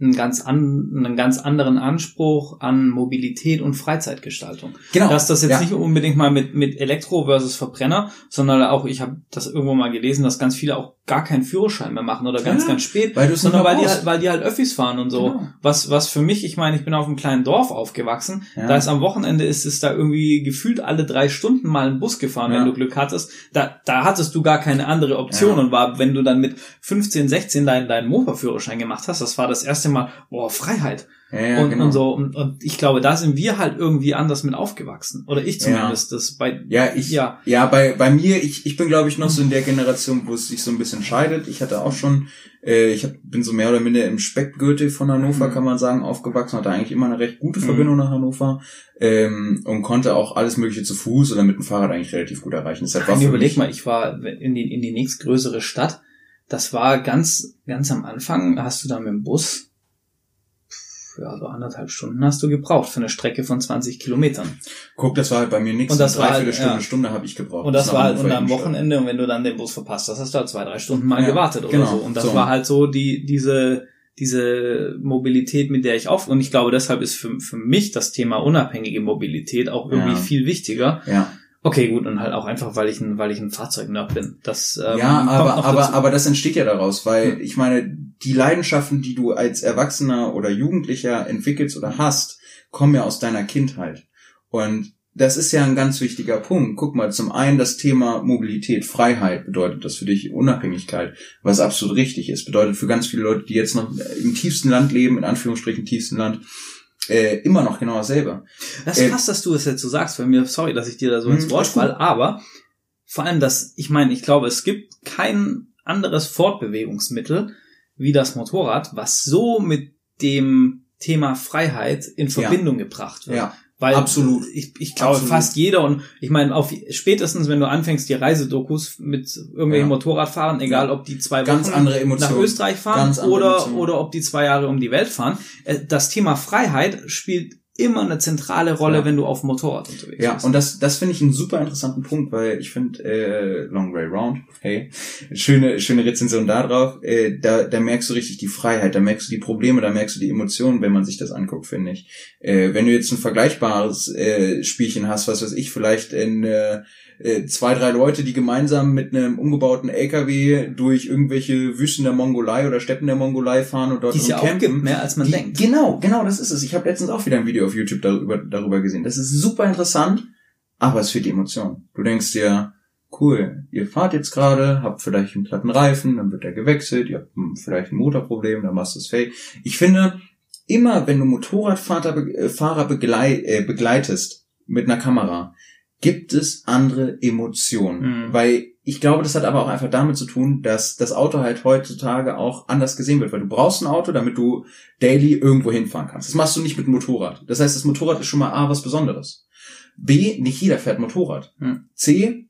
einen ganz, an, einen ganz anderen Anspruch an Mobilität und Freizeitgestaltung. genau. Dass das jetzt ja. nicht unbedingt mal mit, mit Elektro versus Verbrenner, sondern auch, ich habe das irgendwo mal gelesen, dass ganz viele auch gar keinen Führerschein mehr machen oder ganz, Ja, ganz spät, weil sondern weil die, halt, weil die halt Öffis fahren und so. Genau. Was, was für mich, ich meine, ich bin auf einem kleinen Dorf aufgewachsen, Ja. da ist am Wochenende ist es da irgendwie gefühlt alle drei Stunden mal ein Bus gefahren, Ja. wenn du Glück hattest. Da, da hattest du gar keine andere Option und war, wenn du dann mit 15, 16 deinen, deinen Motorführerschein gemacht hast, das war das erste Mal, boah, Freiheit. Ja, ja, und, genau. und so. Und, und ich glaube, da sind wir halt irgendwie anders mit aufgewachsen. Oder ich zumindest. Das bei, Ja, ich, ja, ja. bei, bei mir, ich, ich bin glaube ich noch so in der Generation, wo es sich so ein bisschen scheidet. Ich hatte auch schon, äh, ich hab, bin so mehr oder minder im Speckgürtel von Hannover, Mhm. kann man sagen, aufgewachsen, hatte eigentlich immer eine recht gute Mhm. Verbindung nach Hannover, ähm, und konnte auch alles mögliche zu Fuß oder mit dem Fahrrad eigentlich relativ gut erreichen. Deshalb war Nein, für überleg mal, ich war in die, in die nächstgrößere Stadt. Das war ganz, ganz am Anfang, hast du da mit dem Bus, ja, so anderthalb Stunden hast du gebraucht für eine Strecke von 20 Kilometern. Guck, das war halt bei mir nichts. Und das war halt, Stunde, ja. Stunde habe ich gebraucht. Und das Bis war halt und am. Wochenende, und wenn du dann den Bus verpasst hast, hast du halt zwei, drei Stunden mal Ja, gewartet oder genau, so. Und das so. war halt so die, diese, diese Mobilität, mit der ich auf, und ich glaube, deshalb ist für, für mich das Thema unabhängige Mobilität auch irgendwie Ja. viel wichtiger. Ja. Okay, gut, und halt auch einfach, weil ich ein, weil ich ein Fahrzeugnerd bin. Das, ähm, ja, aber, aber, dazu. aber das entsteht ja daraus, weil Hm. ich meine, die Leidenschaften, die du als Erwachsener oder Jugendlicher entwickelst oder hast, kommen ja aus deiner Kindheit. Und das ist ja ein ganz wichtiger Punkt. Guck mal, zum einen das Thema Mobilität, Freiheit bedeutet das für dich Unabhängigkeit, was absolut richtig ist. Bedeutet für ganz viele Leute, die jetzt noch im tiefsten Land leben, in Anführungsstrichen tiefsten Land, äh, immer noch genau dasselbe. Das ist Äh, krass, dass du es jetzt so sagst, weil mir, sorry, dass ich dir da so ins Wort alles gut. fall, aber vor allem das, ich meine, ich glaube, es gibt kein anderes Fortbewegungsmittel wie das Motorrad, was so mit dem Thema Freiheit in Ja. Verbindung gebracht wird. Ja, Weil absolut. Ich, ich glaube fast jeder und ich meine, auf spätestens wenn du anfängst, die Reisedokus mit irgendwelchen Ja. Motorradfahrern, egal ob die zwei ganz Wochen andere nach Emotionen. Österreich fahren oder, Emotionen. oder ob die zwei Jahre um die Welt fahren. Äh, Das Thema Freiheit spielt immer eine zentrale Rolle, Ja. wenn du auf dem Motorrad unterwegs Ja, bist. und das, das finde ich einen super interessanten Punkt, weil ich finde, äh, Long Way Round, hey, schöne, schöne Rezension da drauf, äh, da, da merkst du richtig die Freiheit, da merkst du die Probleme, da merkst du die Emotionen, wenn man sich das anguckt, finde ich. Äh, wenn du jetzt ein vergleichbares äh, Spielchen hast, was weiß ich, vielleicht in äh, äh, zwei, drei Leute, die gemeinsam mit einem umgebauten LKW durch irgendwelche Wüsten der Mongolei oder Steppen der Mongolei fahren und dort die es ja auch campen. gibt, mehr als man Die- denkt. Genau, genau, das ist es. Ich habe letztens auch wieder ein Video auf YouTube darüber, darüber gesehen. Das ist super interessant, aber es fehlt die Emotion. Du denkst dir, cool, ihr fahrt jetzt gerade, habt vielleicht einen platten Reifen, dann wird er gewechselt, ihr habt hm, vielleicht ein Motorproblem, dann machst du es fake. Ich finde, immer wenn du Motorradfahrer äh, Fahrer beglei äh, begleitest mit einer Kamera, gibt es andere Emotionen. Mhm. Weil ich glaube, das hat aber auch einfach damit zu tun, dass das Auto halt heutzutage auch anders gesehen wird. Weil du brauchst ein Auto, damit du daily irgendwo hinfahren kannst. Das machst du nicht mit dem Motorrad. Das heißt, das Motorrad ist schon mal A, was Besonderes. B, nicht jeder fährt Motorrad. Hm. C,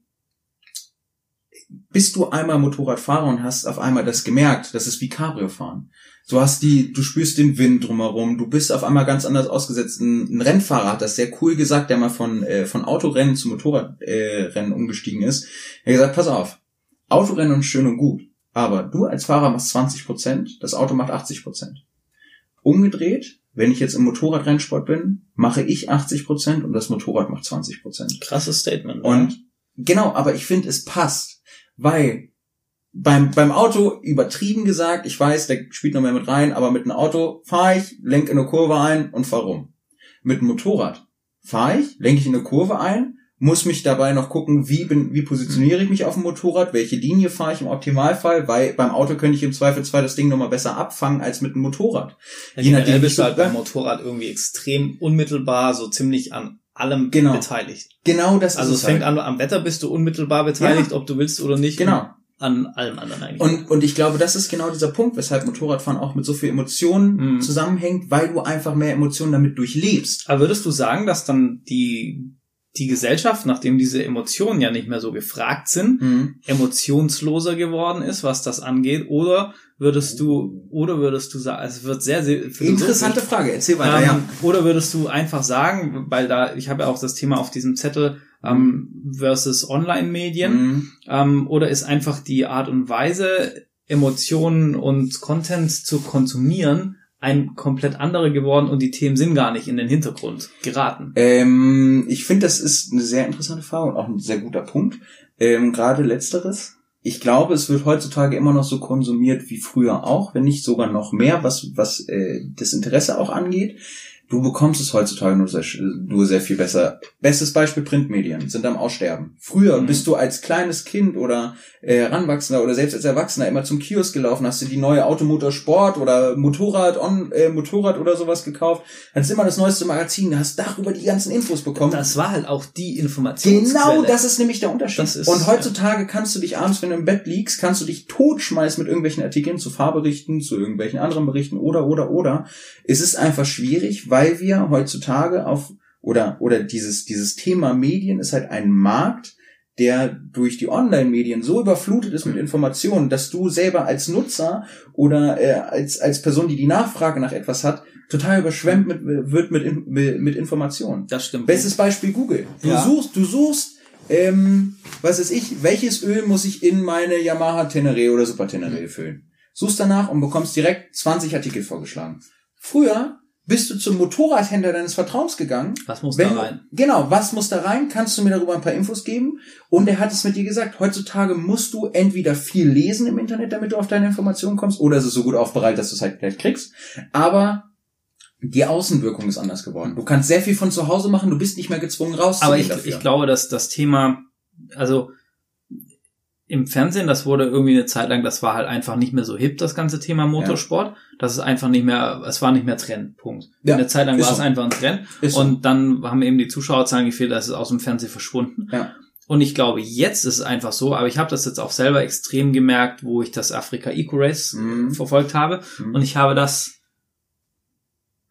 bist du einmal Motorradfahrer und hast auf einmal das gemerkt, das ist wie Cabrio fahren. Du hast die, du spürst den Wind drumherum, du bist auf einmal ganz anders ausgesetzt. Ein, ein Rennfahrer hat das sehr cool gesagt, der mal von, äh, von Autorennen zu Motorradrennen äh, umgestiegen ist. Er hat gesagt, pass auf, Autorennen ist schön und gut, aber du als Fahrer machst 20 Prozent, das Auto macht 80 Prozent. Umgedreht, wenn ich jetzt im Motorradrennsport bin, mache ich 80 Prozent und das Motorrad macht 20 Prozent. Krasses Statement. Und genau, aber ich finde, es passt, weil beim, beim Auto übertrieben gesagt, ich weiß, der spielt noch mehr mit rein, aber mit einem Auto fahre ich, lenke in eine Kurve ein und fahre rum. Mit einem Motorrad fahre ich, lenke ich in eine Kurve ein, muss mich dabei noch gucken, wie bin, wie positioniere ich mich auf dem Motorrad, welche Linie fahre ich im Optimalfall, weil beim Auto könnte ich im Zweifelsfall das Ding nochmal besser abfangen als mit dem Motorrad. Ja, Je nachdem, bist du halt beim Motorrad irgendwie extrem unmittelbar, so ziemlich an allem genau. beteiligt. Genau das Also es fängt halt. an, am Wetter bist du unmittelbar beteiligt, ja. ob du willst oder nicht. Genau. An allem anderen eigentlich. Und, und ich glaube, das ist genau dieser Punkt, weshalb Motorradfahren auch mit so viel Emotionen mhm. zusammenhängt, weil du einfach mehr Emotionen damit durchlebst. Aber würdest du sagen, dass dann die die Gesellschaft, nachdem diese Emotionen ja nicht mehr so gefragt sind, mhm. emotionsloser geworden ist, was das angeht, oder würdest du, oder würdest du sagen, es wird sehr, sehr interessante Frage. Erzähl weiter. Ähm, ja. Oder würdest du einfach sagen, weil da, ich habe ja auch das Thema auf diesem Zettel ähm, versus Online-Medien, mhm. ähm, oder ist einfach die Art und Weise, Emotionen und Content zu konsumieren, ein komplett anderer geworden und die Themen sind gar nicht in den Hintergrund geraten? Ähm, ich finde, das ist eine sehr interessante Frage und auch ein sehr guter Punkt. Ähm, Gerade letzteres. Ich glaube, es wird heutzutage immer noch so konsumiert wie früher auch, wenn nicht sogar noch mehr, was, was äh, das Interesse auch angeht du bekommst es heutzutage nur sehr, nur sehr viel besser. Bestes Beispiel Printmedien sind am Aussterben. Früher mhm. bist du als kleines Kind oder äh, Heranwachsender oder selbst als Erwachsener immer zum Kiosk gelaufen, hast du die neue Automotor Sport oder Motorrad on, äh, Motorrad oder sowas gekauft, hast immer das neueste Magazin, hast darüber die ganzen Infos bekommen. Das war halt auch die Information. Genau, das ist nämlich der Unterschied. Ist, Und heutzutage ja. kannst du dich abends, wenn du im Bett liegst, kannst du dich totschmeißen mit irgendwelchen Artikeln zu Fahrberichten, zu irgendwelchen anderen Berichten oder oder oder. Es ist einfach schwierig, weil weil wir heutzutage auf oder oder dieses dieses Thema Medien ist halt ein Markt, der durch die Online-Medien so überflutet ist mit Informationen, dass du selber als Nutzer oder äh, als als Person, die die Nachfrage nach etwas hat, total überschwemmt mit, wird mit, mit, mit Informationen. Das stimmt. Bestes Beispiel Google. Du ja. suchst, du suchst, ähm, was ist ich, welches Öl muss ich in meine Yamaha Tenere oder Super Tenere füllen? Suchst danach und bekommst direkt 20 Artikel vorgeschlagen. Früher bist du zum Motorradhändler deines Vertrauens gegangen. Was muss Wenn, da rein? Genau, was muss da rein? Kannst du mir darüber ein paar Infos geben? Und er hat es mit dir gesagt, heutzutage musst du entweder viel lesen im Internet, damit du auf deine Informationen kommst, oder es ist so gut aufbereitet, dass du es halt gleich kriegst. Aber die Außenwirkung ist anders geworden. Du kannst sehr viel von zu Hause machen, du bist nicht mehr gezwungen rauszugehen. Aber ich, dafür. ich glaube, dass das Thema, also im Fernsehen, das wurde irgendwie eine Zeit lang, das war halt einfach nicht mehr so hip, das ganze Thema Motorsport. Ja. Das ist einfach nicht mehr, es war nicht mehr Trend, Punkt. Ja, eine Zeit lang war so. es einfach ein Trend. Ist und so. dann haben eben die Zuschauerzahlen gefehlt, da ist es aus dem Fernsehen verschwunden. Ja. Und ich glaube, jetzt ist es einfach so, aber ich habe das jetzt auch selber extrem gemerkt, wo ich das Afrika Eco Race mhm. verfolgt habe. Mhm. Und ich habe das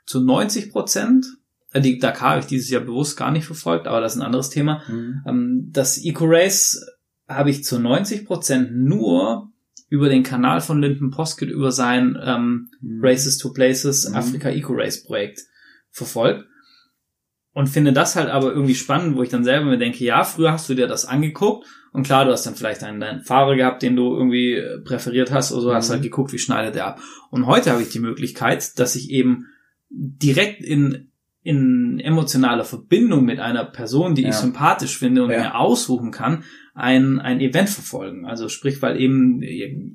zu 90 Prozent äh, die Dakar habe ich dieses Jahr bewusst gar nicht verfolgt, aber das ist ein anderes Thema. Mhm. Ähm, das Eco Race habe ich zu 90 Prozent nur über den Kanal von Linden Poskett über sein ähm, mhm. Races to Places mhm. Africa Eco Race Projekt verfolgt und finde das halt aber irgendwie spannend, wo ich dann selber mir denke, ja, früher hast du dir das angeguckt und klar, du hast dann vielleicht einen, deinen Fahrer gehabt, den du irgendwie äh, präferiert hast oder so, mhm. hast halt geguckt, wie schneidet der ab. Und heute habe ich die Möglichkeit, dass ich eben direkt in in emotionaler Verbindung mit einer Person, die ja. ich sympathisch finde und ja. mir aussuchen kann, ein, ein Event verfolgen. Also sprich, weil eben,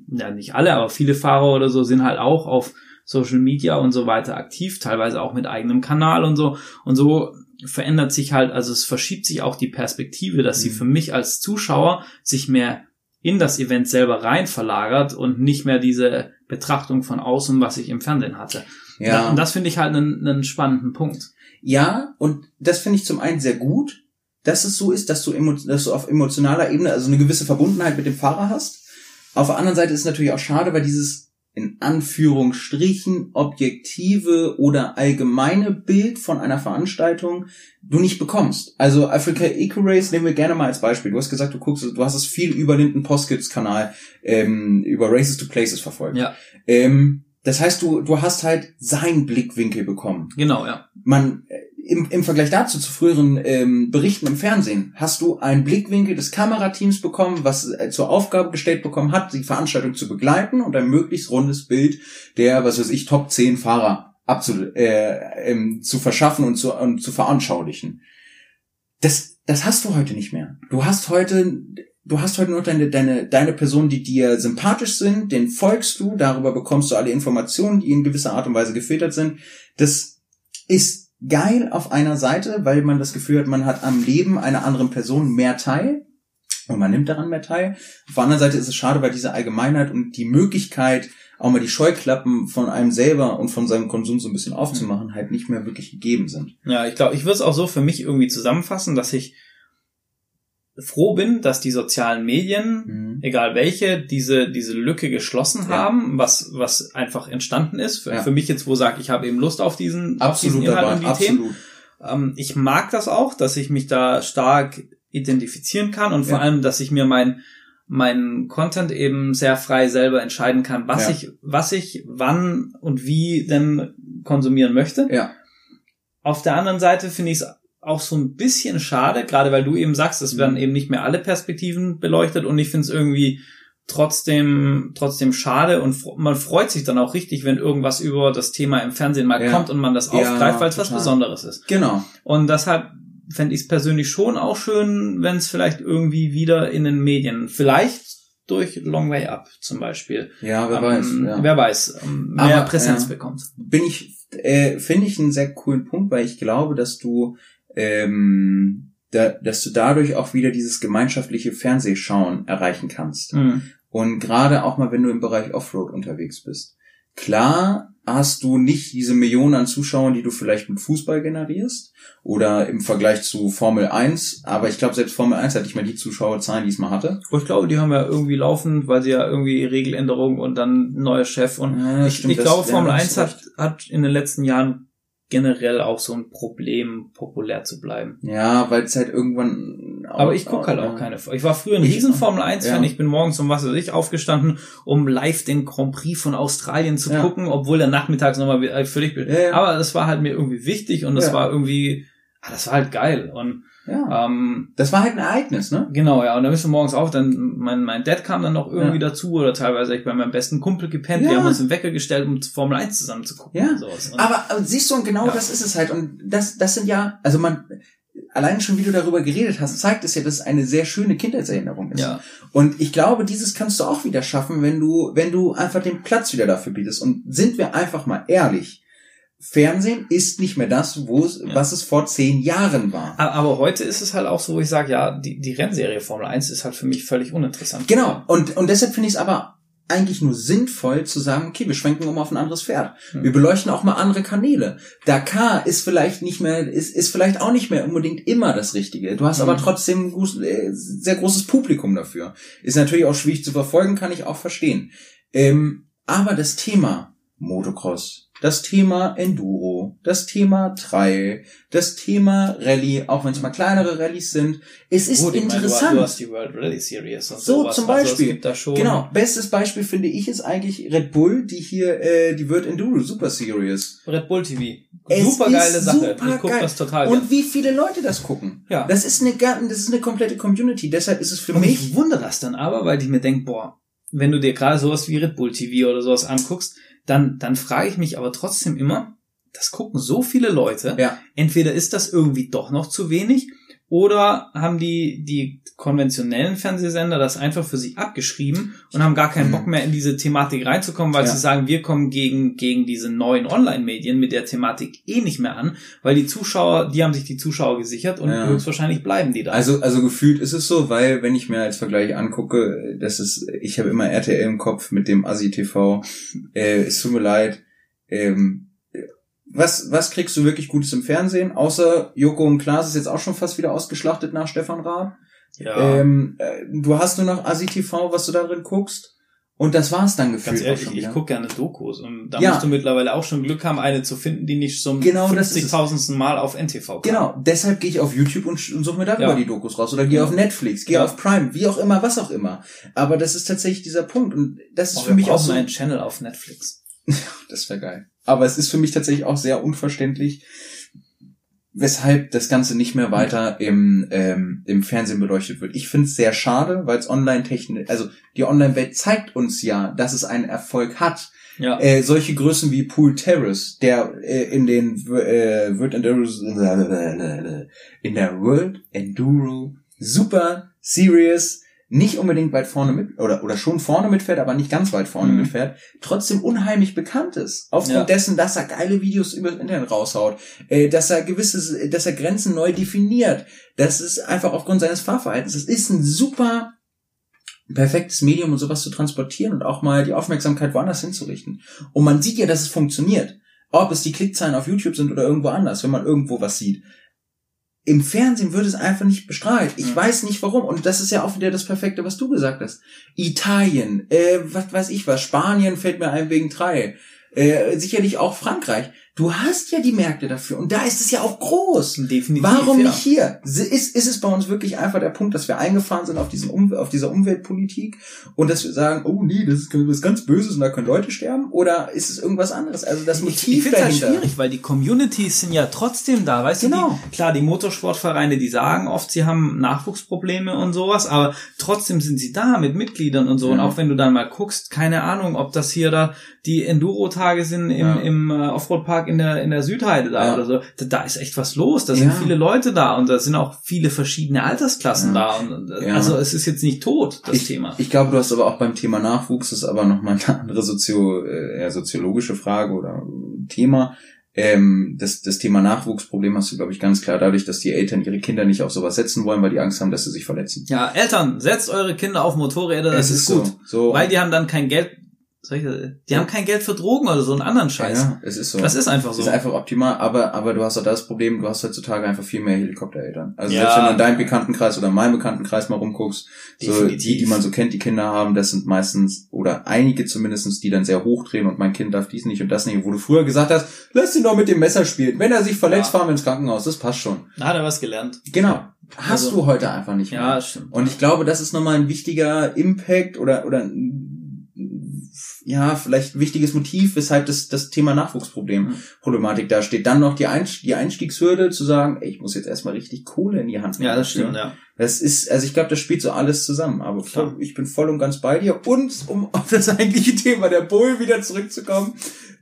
ja nicht alle, aber viele Fahrer oder so sind halt auch auf Social Media und so weiter aktiv, teilweise auch mit eigenem Kanal und so. Und so verändert sich halt, also es verschiebt sich auch die Perspektive, dass mhm. sie für mich als Zuschauer sich mehr in das Event selber rein verlagert und nicht mehr diese Betrachtung von außen, was ich im Fernsehen hatte. Ja. Und das finde ich halt einen, einen spannenden Punkt. Ja, und das finde ich zum einen sehr gut, dass es so ist, dass du, dass du auf emotionaler Ebene also eine gewisse Verbundenheit mit dem Fahrer hast. Auf der anderen Seite ist es natürlich auch schade, weil dieses in Anführungsstrichen objektive oder allgemeine Bild von einer Veranstaltung du nicht bekommst. Also Africa Eco Race nehmen wir gerne mal als Beispiel. Du hast gesagt, du guckst, du hast es viel über den Poskits Kanal ähm, über Races to Places verfolgt. Ja. Ähm, das heißt, du du hast halt seinen Blickwinkel bekommen. Genau, ja. Man im, im Vergleich dazu zu früheren ähm, Berichten im Fernsehen hast du einen Blickwinkel des Kamerateams bekommen, was äh, zur Aufgabe gestellt bekommen hat, die Veranstaltung zu begleiten und ein möglichst rundes Bild der, was weiß ich, Top 10 Fahrer abzu, äh, ähm, zu verschaffen und zu, und zu veranschaulichen. Das, das hast du heute nicht mehr. Du hast heute du hast heute nur deine, deine, deine Personen, die dir sympathisch sind, den folgst du, darüber bekommst du alle Informationen, die in gewisser Art und Weise gefiltert sind. Das ist geil auf einer Seite, weil man das Gefühl hat, man hat am Leben einer anderen Person mehr teil und man nimmt daran mehr teil. Auf der anderen Seite ist es schade, weil diese Allgemeinheit und die Möglichkeit, auch mal die Scheuklappen von einem selber und von seinem Konsum so ein bisschen aufzumachen, halt nicht mehr wirklich gegeben sind. Ja, ich glaube, ich würde es auch so für mich irgendwie zusammenfassen, dass ich froh bin, dass die sozialen Medien, Mhm. egal welche, diese, diese Lücke geschlossen Ja. haben, was, was einfach entstanden ist. Für, Ja. für mich jetzt, wo sagt, ich habe eben Lust auf diesen, auf diesen Absolut Inhalt dabei, und die absolut. Themen. Ähm, ich mag das auch, dass ich mich da stark identifizieren kann und vor Ja. allem, dass ich mir mein meinen Content eben sehr frei selber entscheiden kann, was ich, was ich, wann und wie denn konsumieren möchte. Ja, Auf der anderen Seite finde ich es auch so ein bisschen schade, gerade weil du eben sagst, es werden Mhm. eben nicht mehr alle Perspektiven beleuchtet und ich finde es irgendwie trotzdem trotzdem schade und man freut sich dann auch richtig, wenn irgendwas über das Thema im Fernsehen mal Ja. kommt und man das Ja, aufgreift, weil es was. Besonderes ist. genau. Und deshalb fände ich es persönlich schon auch schön, wenn es vielleicht irgendwie wieder in den Medien, vielleicht durch Long Way Up zum Beispiel, Ja, wer ähm, weiß. Ja. wer weiß, ähm, mehr Aber, Präsenz ja. bekommt. bin ich, äh, finde ich einen sehr coolen Punkt, weil ich glaube, dass du, ähm, da, dass du dadurch auch wieder dieses gemeinschaftliche Fernsehschauen erreichen kannst. Mhm. Und gerade auch mal, wenn du im Bereich Offroad unterwegs bist. Klar hast du nicht diese Millionen an Zuschauern, die du vielleicht mit Fußball generierst oder im Vergleich zu Formel 1, aber ich glaube, selbst Formel 1 hat nicht mehr die Zuschauerzahlen, die es mal hatte. Und ich glaube, die haben ja irgendwie laufend, weil sie ja irgendwie Regeländerungen und dann neuer Chef und Ja, ich, stimmt, ich glaube, Formel hast 1 du hat, hat in den letzten Jahren generell auch so ein Problem, populär zu bleiben. Ja, weil es halt irgendwann. Aber ich gucke halt auch ja. keine. Ich war früher ein riesen Formel 1 Fan. ja. Ich bin morgens um was weiß ich aufgestanden, um live den Grand Prix von Australien zu Ja. gucken, obwohl der nachmittags nochmal wieder völlig. Ja, ja. Aber das war halt mir irgendwie wichtig und das war irgendwie, ah, das war halt geil. Und Ja. ähm, Das war halt ein Ereignis, ne? Genau, ja. Und dann bist du morgens auf, dann mein, mein Dad kam dann noch irgendwie Ja. dazu oder teilweise ich bei meinem besten Kumpel gepennt. Ja. Wir haben uns einen Wecker gestellt, um Formel 1 zusammen zu gucken. Ja. Und sowas. Und Aber, aber siehst du, und genau Ja. das ist es halt. Und das, das sind ja, also man, allein schon wie du darüber geredet hast, zeigt es ja, dass es eine sehr schöne Kindheitserinnerung ist. ja. Und ich glaube, dieses kannst du auch wieder schaffen, wenn du, wenn du einfach den Platz wieder dafür bietest. Und sind wir einfach mal ehrlich. Fernsehen ist nicht mehr das, wo es, Ja. was es vor zehn Jahren war. Aber heute ist es halt auch so, wo ich sage, ja, die, die Rennserie Formel 1 ist halt für mich völlig uninteressant. Genau. Und, und deshalb finde ich es aber eigentlich nur sinnvoll zu sagen, okay, wir schwenken um auf ein anderes Pferd. Hm. Wir beleuchten auch mal andere Kanäle. Dakar ist vielleicht nicht mehr, ist, ist vielleicht auch nicht mehr unbedingt immer das Richtige. Du hast Mhm. aber trotzdem ein äh, sehr großes Publikum dafür. Ist natürlich auch schwierig zu verfolgen, kann ich auch verstehen. Ähm, aber das Thema Motocross, das Thema Enduro, das Thema Trail, das Thema Rallye, auch wenn es mal kleinere Rallyes sind, es ist Gut, ich meine, du, interessant. hast die World Rally Series und So, sowas. zum Also Beispiel. schon, Genau, bestes Beispiel finde ich ist eigentlich Red Bull, die hier äh, die World Enduro Super Series. Red Bull TV. Es Super geile Sache. super ich gucke geil. das total. Und wie viele Leute das gucken. Ja. Das ist eine das ist eine komplette Community, deshalb ist es für Und mich mich wundert das dann aber, weil ich mir denke, boah, wenn du dir gerade sowas wie Red Bull TV oder sowas anguckst, dann, dann frage ich mich aber trotzdem immer, das gucken so viele Leute. ja, Entweder ist das irgendwie doch noch zu wenig oder haben die, die konventionellen Fernsehsender das einfach für sich abgeschrieben und haben gar keinen Mhm. Bock mehr in diese Thematik reinzukommen, weil Ja. sie sagen, wir kommen gegen, gegen diese neuen Online-Medien mit der Thematik eh nicht mehr an, weil die Zuschauer, die haben sich die Zuschauer gesichert und Ja. höchstwahrscheinlich bleiben die da. also also gefühlt ist es so, weil wenn ich mir als Vergleich angucke, das ist ich habe immer RTL im Kopf mit dem Asi TV. Äh, es tut mir leid. Ähm, was, was kriegst du wirklich Gutes im Fernsehen? Außer Joko und Klaas ist jetzt auch schon fast wieder ausgeschlachtet nach Stefan Raab. ja. Ähm, äh, du hast nur noch Asi TV, was du da drin guckst. Und das war's dann gefühlt Ganz ehrlich, ich wieder. gucke gerne Dokus und da Ja. musst du mittlerweile auch schon Glück haben, eine zu finden, die nicht zum Genau, das ist es. 50.000. Mal auf NTV kommt. Genau, deshalb gehe ich auf YouTube und, und suche mir darüber Ja. die Dokus raus. Oder gehe Ja. auf Netflix, gehe auf Prime, wie auch immer, was auch immer. Aber das ist tatsächlich dieser Punkt. Und das ist Oh, für mich auch so. einen Channel auf Netflix. <laughs> Das wäre geil. Aber es ist für mich tatsächlich auch sehr unverständlich, weshalb das Ganze nicht mehr weiter im, ähm, im Fernsehen beleuchtet wird. Ich finde es sehr schade, weil es online-technisch, also die Online-Welt zeigt uns ja, dass es einen Erfolg hat. Ja. Äh, solche Größen wie Pool Terrace, der äh, in den äh, World Enduro in der World Enduro Super Series nicht unbedingt weit vorne mit oder oder schon vorne mitfährt, aber nicht ganz weit vorne Mhm. mitfährt, trotzdem unheimlich bekannt ist. Aufgrund Ja. dessen, dass er geile Videos über das Internet raushaut, äh, dass er gewisse, dass er Grenzen neu definiert. Das ist einfach aufgrund seines Fahrverhaltens. Das ist ein super perfektes Medium, um sowas zu transportieren und auch mal die Aufmerksamkeit woanders hinzurichten. Und man sieht ja, dass es funktioniert. Ob es die Klickzahlen auf YouTube sind oder irgendwo anders, wenn man irgendwo was sieht. Im Fernsehen wird es einfach nicht bestrahlt. Ich Mhm. weiß nicht warum. Und das ist ja auch wieder das Perfekte, was du gesagt hast. Italien, äh, was weiß ich was, Spanien fällt mir ein wegen drei. Äh, sicherlich auch Frankreich. Du hast ja die Märkte dafür. Und da ist es ja auch groß. Definitiv. Warum nicht hier? Ist, ist es bei uns wirklich einfach der Punkt, dass wir eingefahren sind auf, diesen um, auf dieser Umweltpolitik und dass wir sagen, oh nee, das ist was ganz Böses und da können Leute sterben? Oder ist es irgendwas anderes? Also das Ich, Motiv ich es halt dahinter. schwierig, weil die Communities sind ja trotzdem da, weißt Genau. du? Die, klar, die Motorsportvereine, die sagen oft, sie haben Nachwuchsprobleme und sowas, aber trotzdem sind sie da mit Mitgliedern und so. Und Ja. auch wenn du dann mal guckst, keine Ahnung, ob das hier da die Enduro-Tage sind im, Ja. im äh, Offroad-Park in der, in der Südheide da Ja. oder so. Da, da ist echt was los. Da sind Ja. viele Leute da und da sind auch viele verschiedene Altersklassen Ja. da. Und, äh. Also es ist jetzt nicht tot, das ich, Thema. Ich glaube, du hast aber auch beim Thema Nachwuchs, das ist aber nochmal eine andere Sozio, äh, soziologische Frage oder Thema. Ähm, das, das Thema Nachwuchsproblem hast du, glaube ich, ganz klar dadurch, dass die Eltern ihre Kinder nicht auf sowas setzen wollen, weil die Angst haben, dass sie sich verletzen. ja, Eltern, setzt eure Kinder auf Motorräder, das Es ist, gut. So. so Weil die haben dann kein Geld, das- die haben kein Geld für Drogen oder so einen anderen Scheiß. Ja, es ist so. Das ist einfach so. Das ist einfach optimal, aber, aber du hast auch das Problem, du hast heutzutage einfach viel mehr Helikoptereltern. Also Ja. selbst wenn du in deinem Bekanntenkreis oder in meinem Bekanntenkreis mal rumguckst, so Definitiv. die, die man so kennt, die Kinder haben, das sind meistens, oder einige zumindestens, die dann sehr hochdrehen und mein Kind darf dies nicht und das nicht, wo du früher gesagt hast, lass ihn doch mit dem Messer spielen. Wenn er sich verletzt, Ja. fahren wir ins Krankenhaus, das passt schon. Da hat er was gelernt. Genau. Hast Also- du heute einfach nicht mehr. Ja, stimmt. Und ich glaube, das ist nochmal ein wichtiger Impact oder, oder ein- ja, vielleicht ein wichtiges Motiv, weshalb das, das Thema Nachwuchsproblem Mhm. Problematik da steht. Dann noch die, Einst die Einstiegshürde zu sagen, ey, ich muss jetzt erstmal richtig Kohle in die Hand nehmen. ja, das stimmt, ja. Das ist, also ich glaube, das spielt so alles zusammen. Aber Klar. ich bin voll und ganz bei dir. Und um auf das eigentliche Thema der Bull wieder zurückzukommen,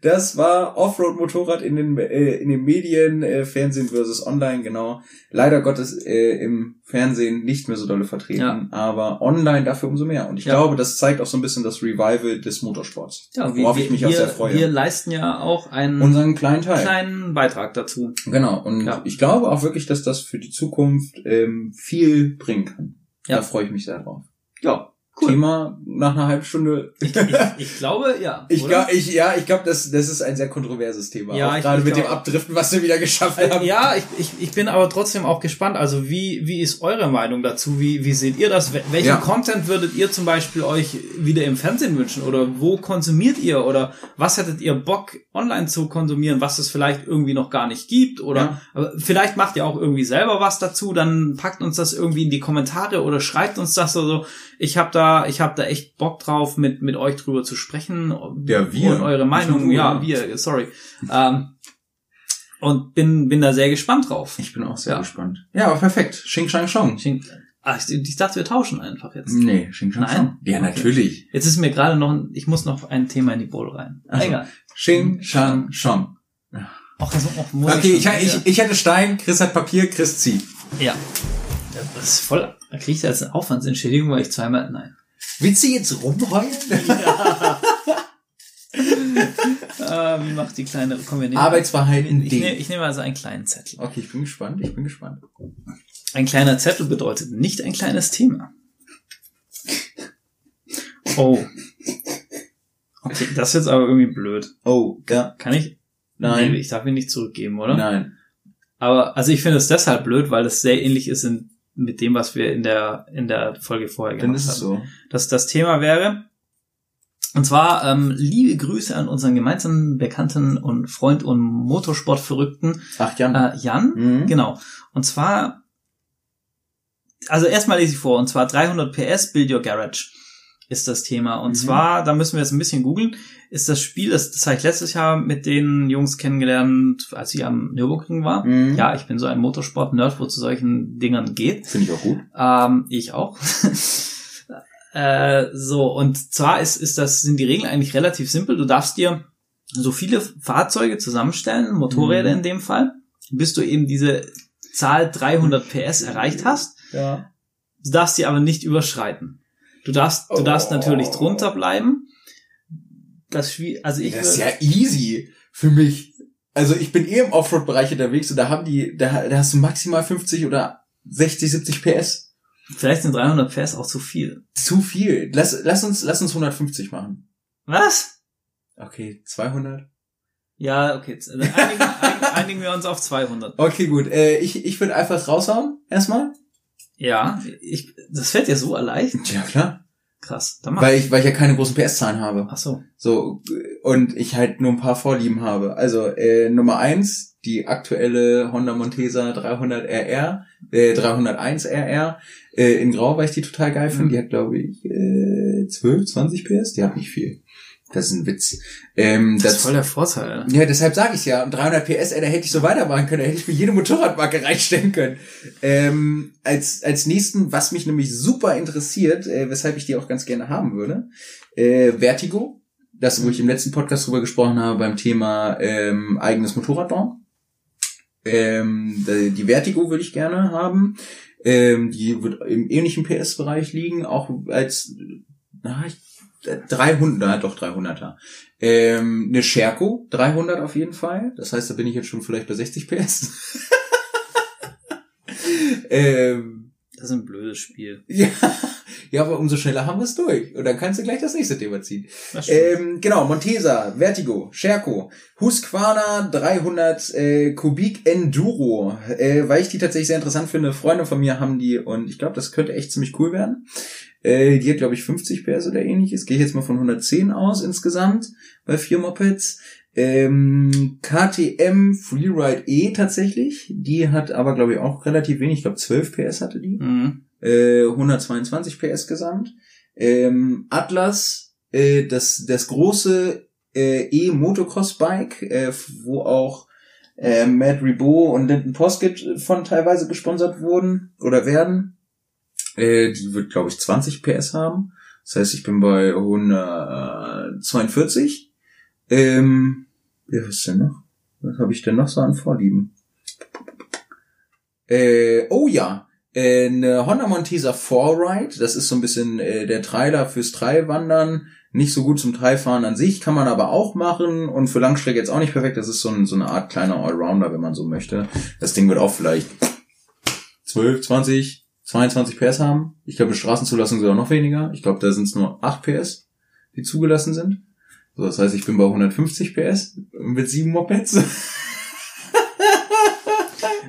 das war Offroad-Motorrad in den, äh, in den Medien, äh, Fernsehen versus Online, genau. Leider Gottes äh, im Fernsehen nicht mehr so dolle vertreten, Ja. aber online dafür umso mehr. Und ich Ja. glaube, das zeigt auch so ein bisschen das Revival des Motorsports. Ja, wir, worauf ich mich wir, auch sehr freue. wir leisten ja auch einen Unseren kleinen Teil. kleinen Beitrag dazu. Genau. Und Ja. ich glaube auch wirklich, dass das für die Zukunft ähm, viel bringen kann. Ja. Da freue ich mich sehr drauf. Ja, cool. Thema nach einer halben Stunde. Ich, ich, ich glaube, ja. <laughs> Ich glaube, ich, ja, ich glaube, das, das ist ein sehr kontroverses Thema. Ja, ich- gerade mit dem Abdriften, was wir wieder geschafft Äh, haben. Ja, ich, ich, ich bin aber trotzdem auch gespannt. Also wie, wie ist eure Meinung dazu? Wie, wie seht ihr das? Wel- Welchen Ja. Content würdet ihr zum Beispiel euch wieder im Fernsehen wünschen? Oder wo konsumiert ihr? Oder was hättet ihr Bock online zu konsumieren, was es vielleicht irgendwie noch gar nicht gibt? Oder Ja. vielleicht macht ihr auch irgendwie selber was dazu. Dann packt uns das irgendwie in die Kommentare oder schreibt uns das oder so. Ich habe da, ich habe da echt Bock drauf, mit mit euch drüber zu sprechen. Ja, wir. Und eure Meinung, ja, wir, sorry. Ähm, und bin, bin da sehr gespannt drauf. Ich bin auch sehr Ja. gespannt. Ja, aber perfekt. Xing Shang Shong. Ich, ah, ich, ich dachte, wir tauschen einfach jetzt. Nee, Xing Shang Nein? Shong. Ja, Okay. natürlich. Jetzt ist mir gerade noch, ein, ich muss noch ein Thema in die Bowl rein. Ach so. Egal. Xing Shang Shong. Ach, also, ach, muss Okay, ich, schon ich, ich hätte Stein, Chris hat Papier, Chris zieht. Ja. Das ist voll, da kriege ich jetzt eine Aufwandsentschädigung, weil ich zweimal, nein. Willst du jetzt rumheulen? Äh, wie macht die kleine, kommen wir nicht. Arbeitsverhalten in ich, D. nehme, ich nehme also einen kleinen Zettel. Okay, ich bin gespannt, ich bin gespannt. Ein kleiner Zettel bedeutet nicht ein kleines Thema. Oh. Okay, das ist jetzt aber irgendwie blöd. Oh, ja. Kann ich? Nein. Nee, ich darf ihn nicht zurückgeben, oder? Nein. Aber also ich finde es deshalb blöd, weil es sehr ähnlich ist in, mit dem, was wir in der in der Folge vorher Dann gemacht ist haben. es so. Dass das Thema wäre. Und zwar ähm, liebe Grüße an unseren gemeinsamen Bekannten und Freund und Motorsportverrückten Ach, Jan. äh, Jan. Mhm. Genau. Und zwar, also erstmal lese ich vor, und zwar 300 PS Build Your Garage ist das Thema. Und Mhm. zwar, da müssen wir jetzt ein bisschen googeln, ist das Spiel, das, das habe ich letztes Jahr mit den Jungs kennengelernt, als ich am Nürburgring war. Mhm. Ja, ich bin so ein Motorsport-Nerd, wo zu solchen Dingern geht. Finde ich auch gut. Ähm, ich auch. <laughs> äh, so, und zwar ist, ist das, sind die Regeln eigentlich relativ simpel. Du darfst dir so viele Fahrzeuge zusammenstellen, Motorräder Mhm. in dem Fall, bis du eben diese Zahl 300 PS erreicht hast. Ja. Du darfst die aber nicht überschreiten. Du darfst, du darfst Oh. natürlich drunter bleiben. Das Spiel, also ich Das ist ja easy für mich. Also ich bin eh im Offroad-Bereich unterwegs und da haben die, da, da hast du maximal 50 oder 60, 70 PS. vielleicht sind 300 PS auch zu viel. Zu viel. Lass, lass uns, lass uns 150 machen. Was? Okay, 200. Ja, okay. einigen, <laughs> einigen wir uns auf 200. Okay, gut. Äh, ich, ich würde einfach raushauen, erstmal. Ja, ich, das fällt dir so leicht. Ja, klar. Krass. Dann mach. Weil ich, weil ich ja keine großen PS-Zahlen habe. Ach so. So, und ich halt nur ein paar Vorlieben habe. Also, äh, Nummer eins die aktuelle Honda Montesa 300 RR, äh, 301 RR, äh, in Grau, weil ich die total geil finde. Mhm. Die hat, glaube ich, äh, 12, 20 PS. Die hat nicht viel. Das ist ein Witz. Ähm, Das ist voll der Vorteil. ja, deshalb sage ich ja, und 300 PS, ey, da hätte ich so weitermachen können, da hätte ich mir jede Motorradmarke <laughs> reinstellen können. Ähm, als, als nächsten, was mich nämlich super interessiert, äh, weshalb ich die auch ganz gerne haben würde, äh, Vertigo, das, wo ich im letzten Podcast drüber gesprochen habe, beim Thema ähm, eigenes Motorradbau. Ähm, die die Vertigo würde ich gerne haben. Ähm, die wird im ähnlichen PS-Bereich liegen, auch als, na, ich, 300, doch 300er. Ähm, eine Scherko, 300 auf jeden Fall. Das heißt, da bin ich jetzt schon vielleicht bei 60 PS. <laughs> ähm, Das ist ein blödes Spiel. ja, ja, aber umso schneller haben wir es durch. Und dann kannst du gleich das nächste Thema ziehen. Ähm, genau, Montesa, Vertigo, Scherko, Husqvarna 300 äh, Kubik Enduro, äh, weil ich die tatsächlich sehr interessant finde. Freunde von mir haben die und ich glaube, das könnte echt ziemlich cool werden. Äh, die hat, glaube ich, 50 PS oder ähnliches. Gehe ich jetzt mal von 110 aus insgesamt bei vier Mopeds. Ähm, KTM Freeride E tatsächlich. Die hat aber, glaube ich, auch relativ wenig. Ich glaube, 12 PS hatte die Mhm. äh, 122 PS gesamt. Ähm, Atlas, äh, das, das große äh, E-Motocross-Bike, äh, wo auch äh, Matt Ribot und Linton Poskett von teilweise gesponsert wurden oder werden. Äh, die wird, glaube ich, 20 PS haben. Das heißt, ich bin bei 142. Ähm, ja, was ist denn noch? Was habe ich denn noch so an Vorlieben? Äh, oh ja, äh, eine Honda Montesa 4Ride. Das ist so ein bisschen äh, der Trailer fürs Trailwandern. Nicht so gut zum Trailfahren an sich, kann man aber auch machen. Und für Langstrecke jetzt auch nicht perfekt. Das ist so, ein, so eine Art kleiner Allrounder, wenn man so möchte. Das Ding wird auch vielleicht 12, 20, 22 PS haben. Ich glaube, die Straßenzulassung sogar noch weniger. Ich glaube, da sind es nur 8 PS, die zugelassen sind. So, das heißt, ich bin bei 150 PS mit sieben Mopeds. <laughs>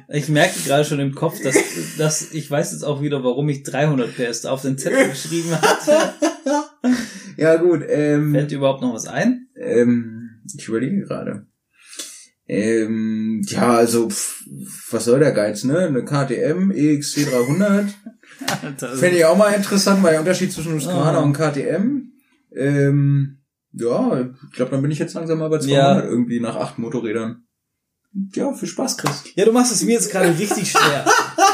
Ich merke gerade schon im Kopf, dass, dass ich weiß jetzt auch wieder, warum ich 300 PS da auf den Zettel geschrieben hatte. <laughs> ja, gut. Ähm, Fällt dir überhaupt noch was ein? Ähm, ich überlege gerade. Ähm, ja, also, pff, was soll der Geiz, ne? Eine KTM EXC 300. Alter, Fände ich auch mal interessant, weil der Unterschied zwischen Husqvarna Ah. und KTM. Ähm, ja, ich glaube, dann bin ich jetzt langsam mal bei 200 Ja. irgendwie nach acht Motorrädern. Ja, viel Spaß, Chris. Ja, du machst es mir jetzt gerade richtig schwer.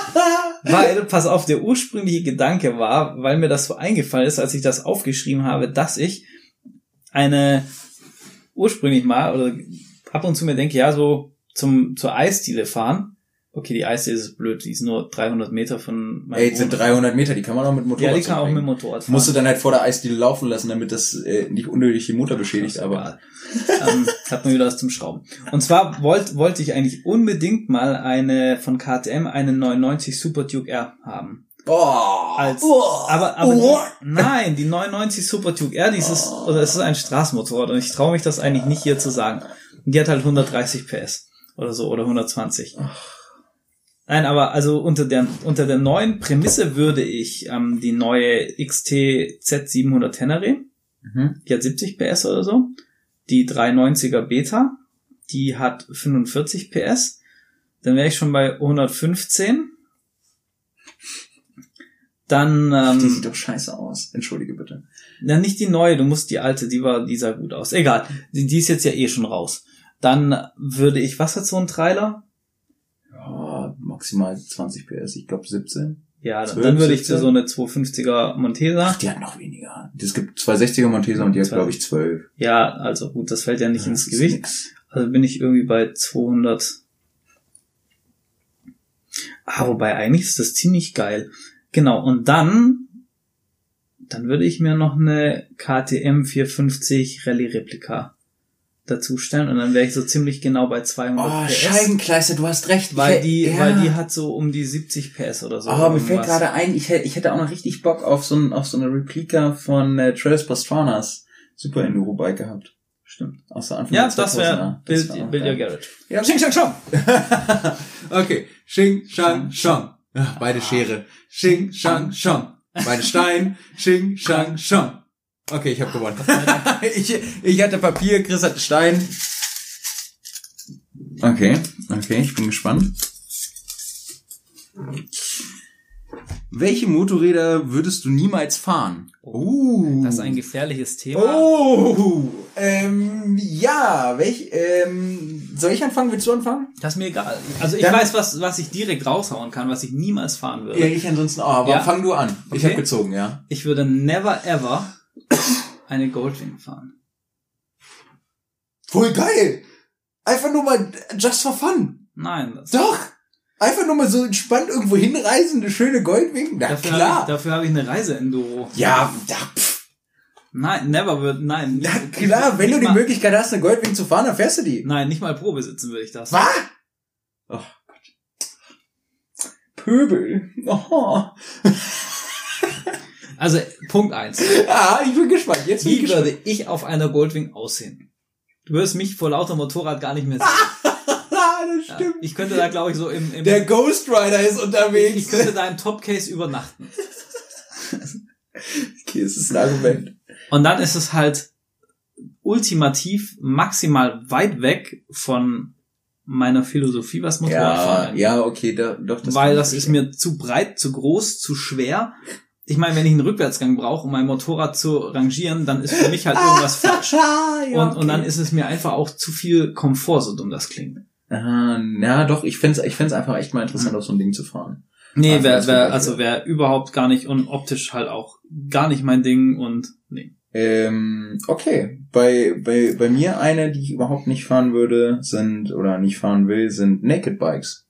<laughs> weil, pass auf, der ursprüngliche Gedanke war, weil mir das so eingefallen ist, als ich das aufgeschrieben habe, dass ich eine ursprünglich mal oder ab und zu mir denke, ja, so zum zur Eisdiele fahren. Okay, die Eisdiele ist blöd, die ist nur 300 Meter von meinem Ey, jetzt sind Wohnort. 300 Meter, die kann man auch mit Motorrad Ja, die kann auch mit Motorrad fahren. Musst du dann halt vor der Eisdiele laufen lassen, damit das äh, nicht unnötig die Motor beschädigt, aber ähm, <laughs> hat man wieder was zum Schrauben. Und zwar wollte wollte ich eigentlich unbedingt mal eine von KTM eine 99 Super Duke R haben. Boah. Als, Oh. aber, aber Oh. die, nein, die 99 Super Duke R, dieses, oder es ist ein Straßenmotorrad und ich traue mich das eigentlich nicht hier zu sagen. Und die hat halt 130 PS oder so oder 120. Nein, aber also unter der unter der neuen Prämisse würde ich ähm, die neue XT Z700 Tenere, Mhm. die hat 70 PS oder so, die 390er Beta, die hat 45 PS, dann wäre ich schon bei 115. Dann Die ähm, sieht doch scheiße aus. Entschuldige bitte. na, nicht die neue, du musst die alte, die war, die sah gut aus. Egal, die, die ist jetzt ja eh schon raus. Dann würde ich, was hat so ein Trailer? Ja, maximal 20 PS, ich glaube 17. Ja, dann, 12, dann würde ich 17? so eine 250er Montesa. Ach, die hat noch weniger. Es gibt 260er Montesa und die hat, Zwei- glaube ich, 12. Ja, also gut, das fällt ja nicht Ja, ins Gewicht. nix. Also bin ich irgendwie bei 200. Ah, wobei eigentlich ist das ziemlich geil. Genau, und dann, dann würde ich mir noch eine KTM 450 Rallye Replika dazustellen und dann wäre ich so ziemlich genau bei 200 Oh, PS. Scheibenkleister, du hast recht. Weil die, ja. weil die hat so um die 70 PS oder so. Oh, mir fällt irgendwas. gerade ein, ich hätte, ich hätte auch noch richtig Bock auf so, ein, auf so eine Replika von äh, Trails Pastranas Super Enduro Bike gehabt. Stimmt. Aus der Anfang Ja, das wäre 2000er. Build, wär Build Your. Garage. Ja, Xing Shang Shang. <laughs> okay. Xing Shang Shang. Beide Schere. Xing Shang Shang. Beide Stein. Xing Shang Shang. Okay, ich habe gewonnen. <laughs> ich, ich hatte Papier, Chris hatte Stein. Okay, okay, ich bin gespannt. Welche Motorräder würdest du niemals fahren? Uh. Das ist ein gefährliches Thema. Oh, ähm, ja, welch, ähm, soll ich anfangen? Willst du anfangen? Das ist mir egal. Also ich Dann- weiß, was, was ich direkt raushauen kann, was ich niemals fahren würde. Ja, ich ansonsten auch, aber Ja? fang du an. Ich Okay. habe gezogen, ja. Ich würde never ever eine Goldwing fahren. Voll geil! Einfach nur mal just for fun. Nein, das, Doch! Einfach nur mal so entspannt irgendwo hinreisen, eine schöne Goldwing. Na dafür habe klar. ich, dafür habe ich eine Reise-Enduro. ja, ja, pff, Nein, never wird, nein. na nicht- klar, wenn du die mal, Möglichkeit hast, eine Goldwing zu fahren, dann fährst du die. Nein, nicht mal Probe sitzen würde ich das. Was? Oh Gott. Pöbel. Oh. <laughs> <laughs> Also, Punkt eins. <laughs> Ah, ich bin gespannt. Jetzt bin ich Wie gespannt. würde ich auf einer Goldwing aussehen? Du wirst mich vor lauter Motorrad gar nicht mehr sehen. <laughs> Ah, das Ja, stimmt. ich könnte da, glaube ich, so im, im Der Ghost Rider ist ich unterwegs. könnte da im Topcase übernachten. <laughs> Okay, es ist ein Argument. Und dann ist es halt ultimativ maximal weit weg von meiner Philosophie, was Ja, Motorradfahren angeht. ja, okay, da, doch, das Weil das ich ist mir zu breit, zu groß, zu schwer. Ich meine, wenn ich einen Rückwärtsgang brauche, um mein Motorrad zu rangieren, dann ist für mich halt irgendwas <laughs> falsch. Ja, Und, und dann ist es mir einfach auch zu viel Komfort, so dumm das klingt. Ah, ja, doch, ich fänd's, ich fänd's einfach echt mal interessant, Mhm. auf so ein Ding zu fahren. Nee, Ach, wär, wär, also wäre überhaupt gar nicht und optisch halt auch gar nicht mein Ding und nee. Ähm, okay. Bei, bei, bei mir eine, die ich überhaupt nicht fahren würde, sind, oder nicht fahren will, sind Naked Bikes.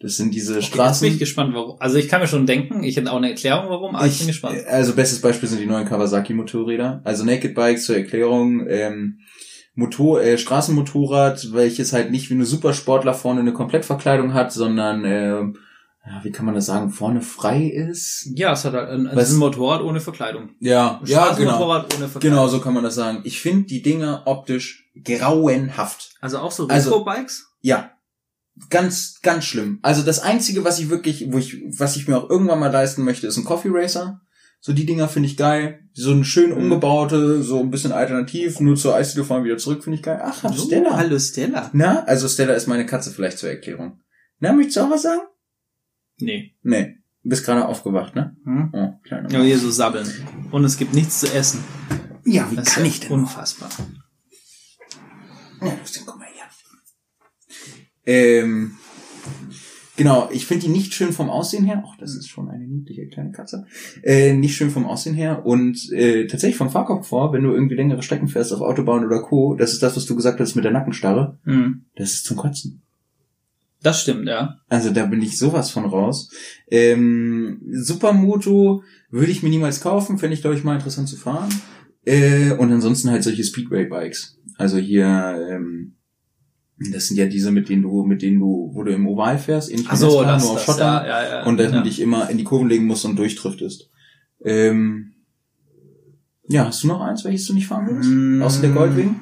Das sind diese Okay, jetzt bin Straßen. ich gespannt, warum. Also ich kann mir schon denken, ich hätte auch eine Erklärung, warum, aber ich, bin gespannt. Also bestes Beispiel sind die neuen Kawasaki Motorräder. Also Naked Bikes zur Erklärung, ähm, Motor, äh, Straßenmotorrad, welches halt nicht wie eine Supersportler vorne eine Komplettverkleidung hat, sondern ähm, ja, wie kann man das sagen, vorne frei ist. Ja, es hat halt ein, Was- ist ein Motorrad ohne Verkleidung. Ja, ja, genau. Straßenmotorrad ohne Verkleidung. Genau, so kann man das sagen. Ich finde die Dinger optisch grauenhaft. Also auch so Also- Retro-Bikes? Ja. Ganz, ganz schlimm. Also das einzige, was ich wirklich, wo ich, was ich mir auch irgendwann mal leisten möchte, ist ein Coffee Racer. So die Dinger finde ich geil. So eine schön Mhm. umgebaute, so ein bisschen alternativ, nur zur Eisdiele fahren wieder zurück, finde ich geil. Ach, So, Stella. hallo Stella. Na, also Stella ist meine Katze vielleicht zur Erklärung. Na, möchtest du auch was sagen? Nee. Nee. Du bist gerade aufgewacht, ne? Hm? Oh, kleiner. Ja, hier so sabbeln. Und es gibt nichts zu essen. Ja, wie Das kann ist ich denn? Unfassbar. Ja, Justin, guck mal. Ähm, genau, ich finde die nicht schön vom Aussehen her. Ach, das ist schon eine niedliche kleine Katze. Äh, nicht schön vom Aussehen her und äh, tatsächlich vom Fahrkomfort, wenn du irgendwie längere Strecken fährst auf Autobahn oder Co., das ist das, was du gesagt hast mit der Nackenstarre, Hm. das ist zum Kotzen. Das stimmt, ja. Also da bin ich sowas von raus. Ähm, Supermoto würde ich mir niemals kaufen, fände ich, glaube ich, mal interessant zu fahren. Äh, und ansonsten halt solche Speedway-Bikes. Also hier, ähm, das sind ja diese, mit denen du, mit denen du, wo du im Oval fährst, Ach so, das, nur auf Schotter. ja, ja, ja. und dass ja. du dich immer in die Kurven legen musst und durchdriftest. Ähm, ja, hast du noch eins, welches du nicht fahren würdest? Mm. Außer der Goldwing?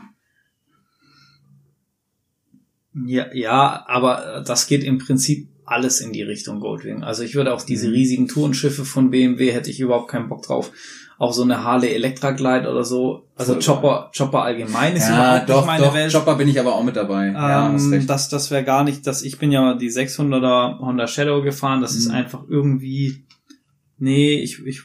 Ja, ja, aber das geht im Prinzip alles in die Richtung Goldwing. Also ich würde auch diese Mhm. riesigen Tourenschiffe von BMW hätte ich überhaupt keinen Bock drauf. Auch so eine Harley Electra Glide oder so. Also Voll Chopper, Chopper allgemein ist Ja, überhaupt doch, nicht meine doch. Welt. Chopper bin ich aber auch mit dabei. ja, hast Ähm, recht. das, das wäre gar nicht, das, ich bin ja die 600er Honda Shadow gefahren, das ist Mhm. einfach irgendwie, nee, ich, ich,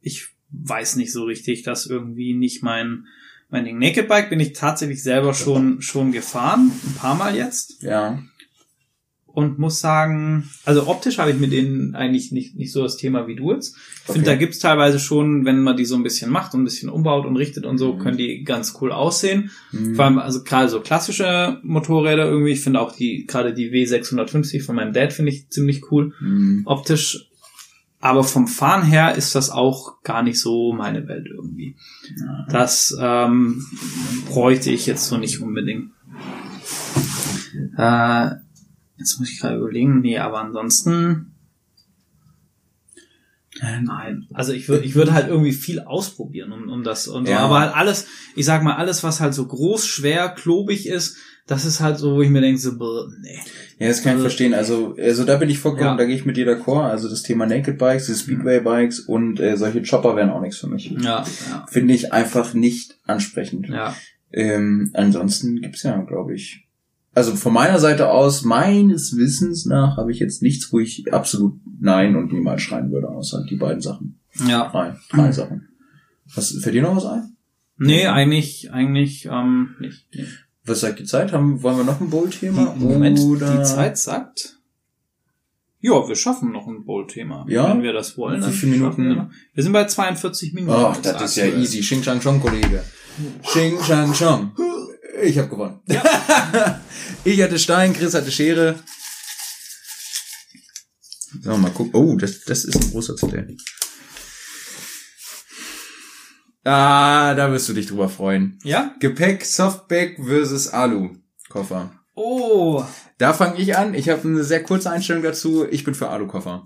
ich weiß nicht so richtig, das irgendwie nicht mein, mein Ding. Naked Bike bin ich tatsächlich selber schon, schon gefahren, ein paar Mal jetzt ja. Und muss sagen, also optisch habe ich mit denen eigentlich nicht, nicht so das Thema wie du jetzt. Ich Okay. finde, da gibt's teilweise schon, wenn man die so ein bisschen macht und ein bisschen umbaut und richtet und so, Mhm. können die ganz cool aussehen. Mhm. Vor allem, also gerade so klassische Motorräder irgendwie. Ich finde auch die, gerade die W650 von meinem Dad finde ich ziemlich cool. Mhm. Optisch aber vom Fahren her ist das auch gar nicht so meine Welt irgendwie. Das ähm, bräuchte ich jetzt so nicht unbedingt. Äh, jetzt muss ich gerade überlegen, nee, aber ansonsten. Äh, Nein, also ich würde ich würde halt irgendwie viel ausprobieren um, um das und so. Ja. aber halt alles, ich sag mal alles, was halt so groß, schwer, klobig ist, das ist halt so, wo ich mir denke so, brr, nee. Ja, das kann ich Also- verstehen. Also, also da bin ich vollkommen, Ja. da gehe ich mit dir d'accord. Also das Thema Naked Bikes, die Speedway Bikes und äh, solche Chopper wären auch nichts für mich. Ja, ja, Finde ich einfach nicht ansprechend. ja. Ähm, ansonsten gibt's ja, glaube ich. Also von meiner Seite aus, meines Wissens nach, habe ich jetzt nichts, wo ich absolut Nein und niemals schreien würde, außer die beiden Sachen. Ja. Drei, drei Sachen. Was, fällt dir noch was ein? Nee, eigentlich, eigentlich, ähm, nicht. Nee. Was sagt die Zeit? Haben, wollen wir noch ein Bowl-Thema? Moment, Oder die Zeit sagt. Ja, wir schaffen noch ein Bowl-Thema. Ja? Wenn wir das wollen. Wie viele Minuten? Wir, wir sind bei 42 Minuten. Ach, jetzt das ist ja easy. Xing Shang Chong, Kollege. Xing Shang Chong. Ich habe gewonnen. <laughs> ich hatte Stein, Chris hatte Schere. So, mal gucken. Oh, das, das ist ein großer Zettel. Ah, da wirst du dich drüber freuen. Ja? Gepäck, Softback versus Alu. Koffer. Oh. Da fange ich an. Ich habe eine sehr kurze Einstellung dazu. Ich bin für Alu-Koffer.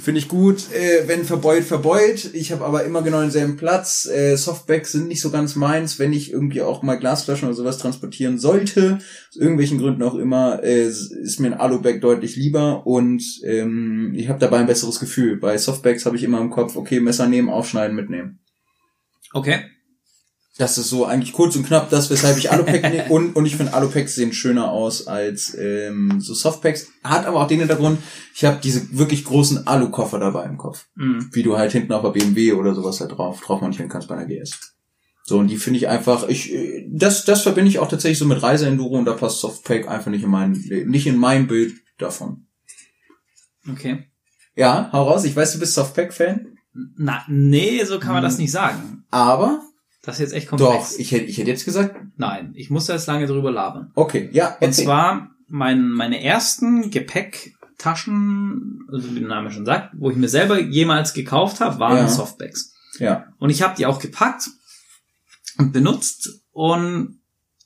Finde ich gut, äh, wenn verbeult, verbeult. Ich habe aber immer genau denselben Platz. Äh, Softbacks sind nicht so ganz meins, wenn ich irgendwie auch mal Glasflaschen oder sowas transportieren sollte. Aus irgendwelchen Gründen auch immer, äh, ist mir ein Alubag deutlich lieber und ähm, ich habe dabei ein besseres Gefühl. Bei Softbacks habe ich immer im Kopf, okay, Messer nehmen, aufschneiden, mitnehmen. Okay. Das ist so eigentlich kurz und knapp das, weshalb ich Alupack nehme. <laughs> Und, und ich finde Alupacks sehen schöner aus als ähm, so Softpacks. Hat aber auch den Hintergrund, ich habe diese wirklich großen Alukoffer dabei im Kopf. Mhm. Wie du halt hinten auf der BMW oder sowas halt drauf, drauf montieren kannst bei einer GS. So, und die finde ich einfach, ich, äh, das, das verbinde ich auch tatsächlich so mit Reiseenduro und da passt Softpack einfach nicht in mein, nicht in mein Bild davon. Okay. Ja, hau raus, ich weiß, du bist Softpack-Fan, Na, nee, so kann man Hm. das nicht sagen. aber Das ist jetzt echt doch, komplex. ich hätte, ich hätte jetzt gesagt, Nein, ich muss da jetzt lange drüber labern. okay, ja, Und erzähl. zwar mein, meine ersten Gepäcktaschen, also wie der Name schon sagt, wo ich mir selber jemals gekauft habe, waren Ja. Softbags. ja, Und ich habe die auch gepackt und benutzt und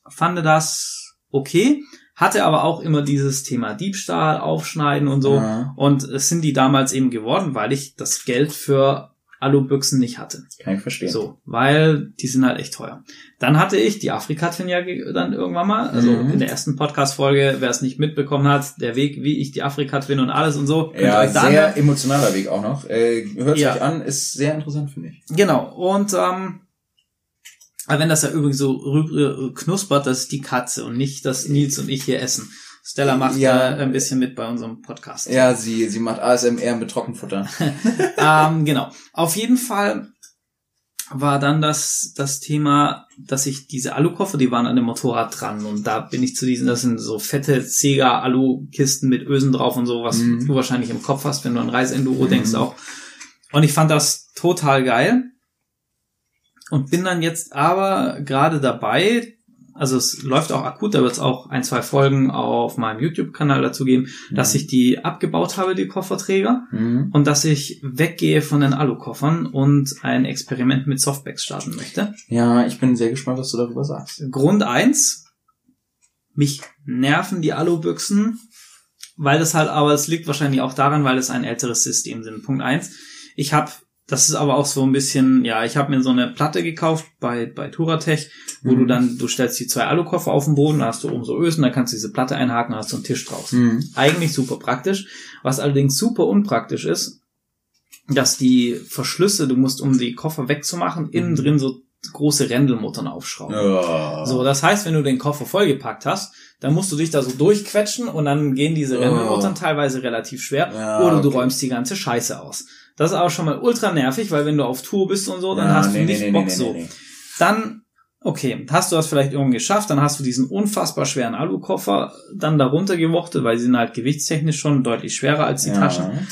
fand das okay, hatte aber auch immer dieses Thema Diebstahl, Aufschneiden und so. Ja. Und es sind die damals eben geworden, weil ich das Geld für Alubüchsen nicht hatte. kann ich verstehen. So, weil die sind halt echt teuer. Dann hatte ich die Afrika-Tin ja dann irgendwann mal, also Mhm. in der ersten Podcast-Folge, wer es nicht mitbekommen hat, der Weg, wie ich die Afrika-Twin und alles und so. Ja, sehr emotionaler Weg auch noch. Äh, Hört Ja. euch an, ist sehr interessant, finde ich. Genau. Und ähm, wenn das ja übrigens so äh, knuspert, das ist die Katze und nicht, dass Nils und ich hier essen. Stella macht Ja. äh, ein bisschen mit bei unserem Podcast. Ja, sie, sie macht ASMR mit Trockenfutter. <laughs> ähm, genau. Auf jeden Fall war dann das, das Thema, dass ich diese Alukoffer, die waren an dem Motorrad dran und da bin ich zu diesen, das sind so fette Sega-Alu-Kisten mit Ösen drauf und so, was Mhm. du wahrscheinlich im Kopf hast, wenn du an Reiseenduro denkst auch. Und ich fand das total geil und bin dann jetzt aber gerade dabei, also es läuft auch akut, da wird es auch ein, zwei Folgen auf meinem YouTube-Kanal dazu geben, dass ich die abgebaut habe, die Kofferträger Mhm. und dass ich weggehe von den Alukoffern und ein Experiment mit Softbags starten möchte. Ja, ich bin sehr gespannt, was du darüber sagst. Grund eins: mich nerven die Alubüchsen, weil das halt, aber es liegt wahrscheinlich auch daran, weil es ein älteres System sind. Punkt eins: ich habe, das ist aber auch so ein bisschen, ja, ich habe mir so eine Platte gekauft bei, bei Turatech, wo Mhm. du dann, du stellst die zwei Alukoffer auf den Boden, da hast du oben so Ösen, dann kannst du diese Platte einhaken, dann hast du einen Tisch draußen. Mhm. Eigentlich super praktisch. Was allerdings super unpraktisch ist, dass die Verschlüsse, du musst, um die Koffer wegzumachen, innen Mhm. drin so große Rändelmuttern aufschrauben. Ja. So, das heißt, wenn du den Koffer vollgepackt hast, dann musst du dich da so durchquetschen und dann gehen diese Oh. Rändelmuttern teilweise relativ schwer Ja, oder du okay. räumst die ganze Scheiße aus. Das ist aber schon mal ultra nervig, weil wenn du auf Tour bist und so, dann Ja, hast du nee, nicht nee, Bock nee, so. Dann, okay, hast du das vielleicht irgendwie geschafft, dann hast du diesen unfassbar schweren Alukoffer dann darunter gewuchtet, weil sie sind halt gewichtstechnisch schon deutlich schwerer als die ja. Taschen.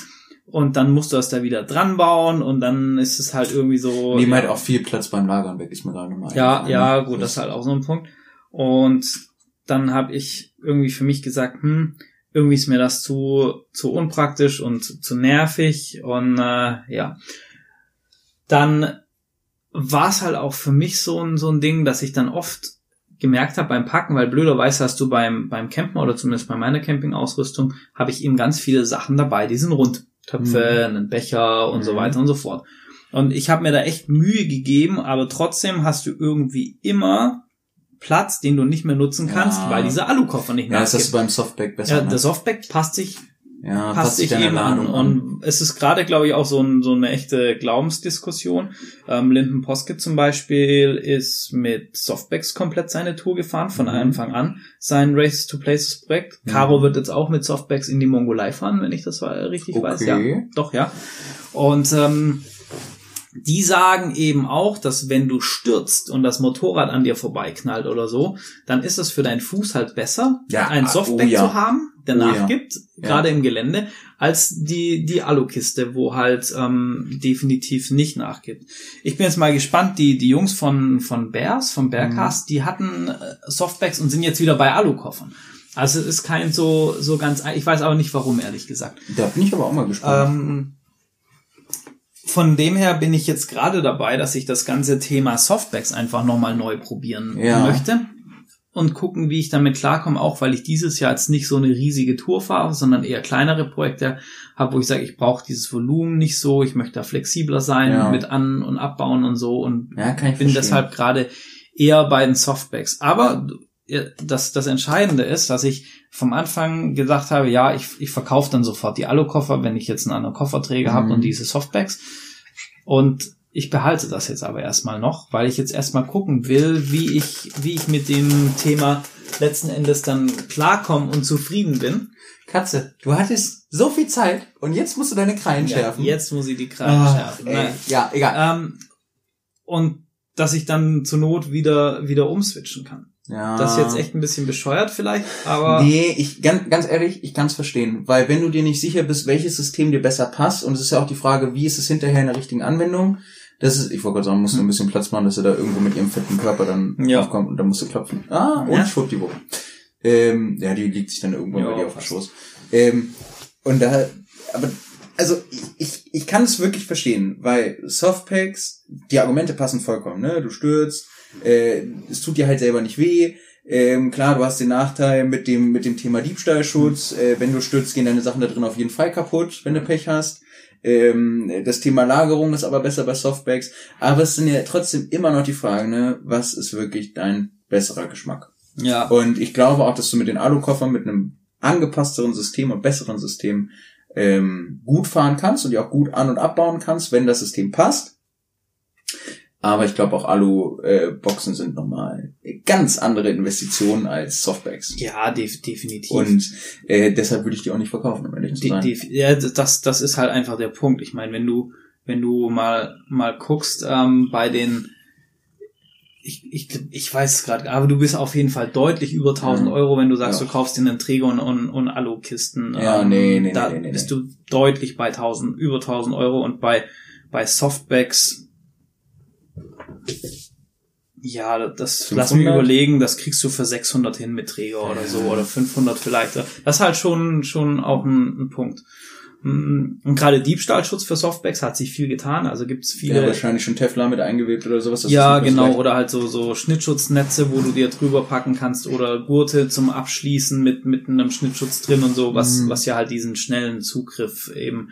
Und dann musst du das da wieder dran bauen und dann ist es halt irgendwie so. Nehmen ja, halt auch viel Platz beim Lagern weg, ist mir gerade mal ja, ja, gut, das ist halt auch so ein Punkt. Und dann habe ich irgendwie für mich gesagt, hm, irgendwie ist mir das zu, zu unpraktisch und zu nervig und äh, ja. Dann war es halt auch für mich so ein, so ein Ding, dass ich dann oft gemerkt habe beim Packen, weil blöderweise hast du beim, beim Campen oder zumindest bei meiner Campingausrüstung, habe ich eben ganz viele Sachen dabei, die sind rund. Töpfe, mhm. einen Becher und mhm. so weiter und so fort. Und ich habe mir da echt Mühe gegeben, aber trotzdem hast du irgendwie immer Platz, den du nicht mehr nutzen kannst, ja. weil dieser Alukoffer nicht mehr Ja, das ist beim Softback besser. Ja, ne? der Softback passt sich ja, passt sich eben an. Und es ist gerade, glaube ich, auch so, ein, so eine echte Glaubensdiskussion. Ähm, Linden Poske zum Beispiel ist mit Softbacks komplett seine Tour gefahren, von mhm. Anfang an. Sein Races to Places Projekt. Mhm. Caro wird jetzt auch mit Softbacks in die Mongolei fahren, wenn ich das richtig okay. weiß. Ja, doch, ja. Und ähm, die sagen eben auch, dass wenn du stürzt und das Motorrad an dir vorbeiknallt oder so, dann ist es für deinen Fuß halt besser, ja, ein Softback oh ja. zu haben, der oh nachgibt, ja. gerade im Gelände, als die, die Alukiste, wo halt ähm, definitiv nicht nachgibt. Ich bin jetzt mal gespannt, die, die Jungs von, von Bears, von Bearcast, mhm. die hatten äh, Softbacks und sind jetzt wieder bei Alukoffern. Also es ist kein so, so ganz, ich weiß aber nicht warum, ehrlich gesagt. Da bin ich aber auch mal gespannt. Ähm, von dem her bin ich jetzt gerade dabei, dass ich das ganze Thema Softbacks einfach nochmal neu probieren ja. möchte und gucken, wie ich damit klarkomme, auch weil ich dieses Jahr jetzt nicht so eine riesige Tour fahre, sondern eher kleinere Projekte habe, wo ich sage, ich brauche dieses Volumen nicht so, ich möchte da flexibler sein ja. mit an- und abbauen und so und ja, bin verstehen. deshalb gerade eher bei den Softbacks. Aber das, das Entscheidende ist, dass ich vom Anfang gesagt habe, ja, ich, ich verkaufe dann sofort die Alukoffer, wenn ich jetzt einen anderen Kofferträger mhm. habe und diese Softbacks. Und ich behalte das jetzt aber erstmal noch, weil ich jetzt erstmal gucken will, wie ich, wie ich mit dem Thema letzten Endes dann klarkomme und zufrieden bin. Katze, du hattest so viel Zeit und jetzt musst du deine Krallen ja, schärfen. Jetzt muss ich die Krallen oh, schärfen. Ey, ja, egal. Ähm, und dass ich dann zur Not wieder, wieder umswitchen kann. Ja. Das ist jetzt echt ein bisschen bescheuert vielleicht, aber. Nee, ich, ganz, ganz ehrlich, ich kann es verstehen. Weil wenn du dir nicht sicher bist, welches System dir besser passt, und es ist ja auch die Frage, wie ist es hinterher in der richtigen Anwendung, das ist, ich wollte gerade sagen, musst du ein bisschen Platz machen, dass er da irgendwo mit ihrem fetten Körper dann ja. aufkommt und dann musst du klopfen. Ah, und ja. schwuppdiwupp. Ähm, ja, die liegt sich dann irgendwann ja, bei dir auf dem Schoß. Ähm, und da, aber, also, ich, ich, ich kann es wirklich verstehen, weil Softpacks, die Argumente passen vollkommen, ne? Du stürzt, äh, es tut dir halt selber nicht weh. Ähm, klar, du hast den Nachteil mit dem, mit dem Thema Diebstahlschutz. Mhm. Äh, wenn du stürzt, gehen deine Sachen da drin auf jeden Fall kaputt, wenn du Pech hast. Ähm, das Thema Lagerung ist aber besser bei Softbags. Aber es sind ja trotzdem immer noch die Fragen, ne, was ist wirklich dein besserer Geschmack? Ja. Und ich glaube auch, dass du mit den Alukoffern mit einem angepassteren System und besseren System ähm, gut fahren kannst und die auch gut an- und abbauen kannst, wenn das System passt. Aber ich glaube auch Alu-Boxen äh, sind nochmal ganz andere Investitionen als Softbacks. Ja, def definitiv. Und äh, deshalb würde ich die auch nicht verkaufen, um ehrlich zu sein. ja, das, das ist halt einfach der Punkt. Ich meine, wenn du, wenn du mal, mal guckst ähm, bei den ich, ich, ich weiß es gerade, aber du bist auf jeden Fall deutlich über 1000 mhm. Euro, wenn du sagst, ja. du kaufst dir einen Träger und, und, und Alu-Kisten. Ja, ähm, nee, nee, da nee, nee, bist du deutlich bei 1000, über 1000 Euro und bei, bei Softbacks ja, das 500? lass mich überlegen, das kriegst du für 600 hin mit Träger oder so oder 500 vielleicht. Das ist halt schon schon auch ein, ein Punkt. Mm, und gerade Diebstahlschutz für Softbacks hat sich viel getan. Also gibt's viele. Ja, wahrscheinlich schon Teflon mit eingewebt oder sowas. ja, genau. Vielleicht. Oder halt so, so Schnittschutznetze, wo du dir drüber packen kannst oder Gurte zum Abschließen mit, mit einem Schnittschutz drin und so, was, mhm. was ja halt diesen schnellen Zugriff eben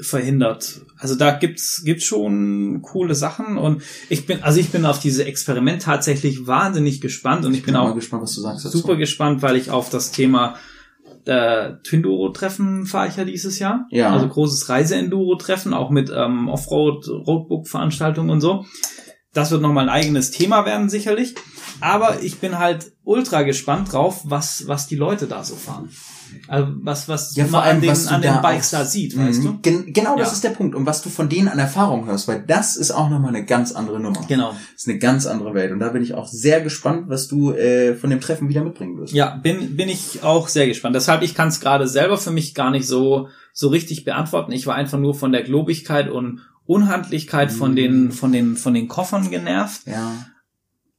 verhindert. Also da gibt's gibt's schon coole Sachen und ich bin also ich bin auf diese Experiment tatsächlich wahnsinnig gespannt und ich, ich bin, bin auch gespannt, was du sagst dazu. super gespannt, weil ich auf das Thema äh, Twinduro Treffen fahre ich ja dieses Jahr. Ja. Also großes Reise-Enduro Treffen, auch mit ähm, Offroad Roadbook Veranstaltungen und so. Das wird nochmal ein eigenes Thema werden sicherlich. Aber ich bin halt ultra gespannt drauf, was was die Leute da so fahren. Also was, was ja, vor allem, an den, was an den Bikes da sieht, weißt du? Gen genau, das ja. ist der Punkt. Und was du von denen an Erfahrung hörst, weil das ist auch nochmal eine ganz andere Nummer. Genau. Das ist eine ganz andere Welt. Und da bin ich auch sehr gespannt, was du äh, von dem Treffen wieder mitbringen wirst. Ja, bin, bin ich auch sehr gespannt. Deshalb, ich kann es gerade selber für mich gar nicht so, so richtig beantworten. Ich war einfach nur von der Globigkeit und Unhandlichkeit mhm. von den, von den, von den Koffern genervt. Ja.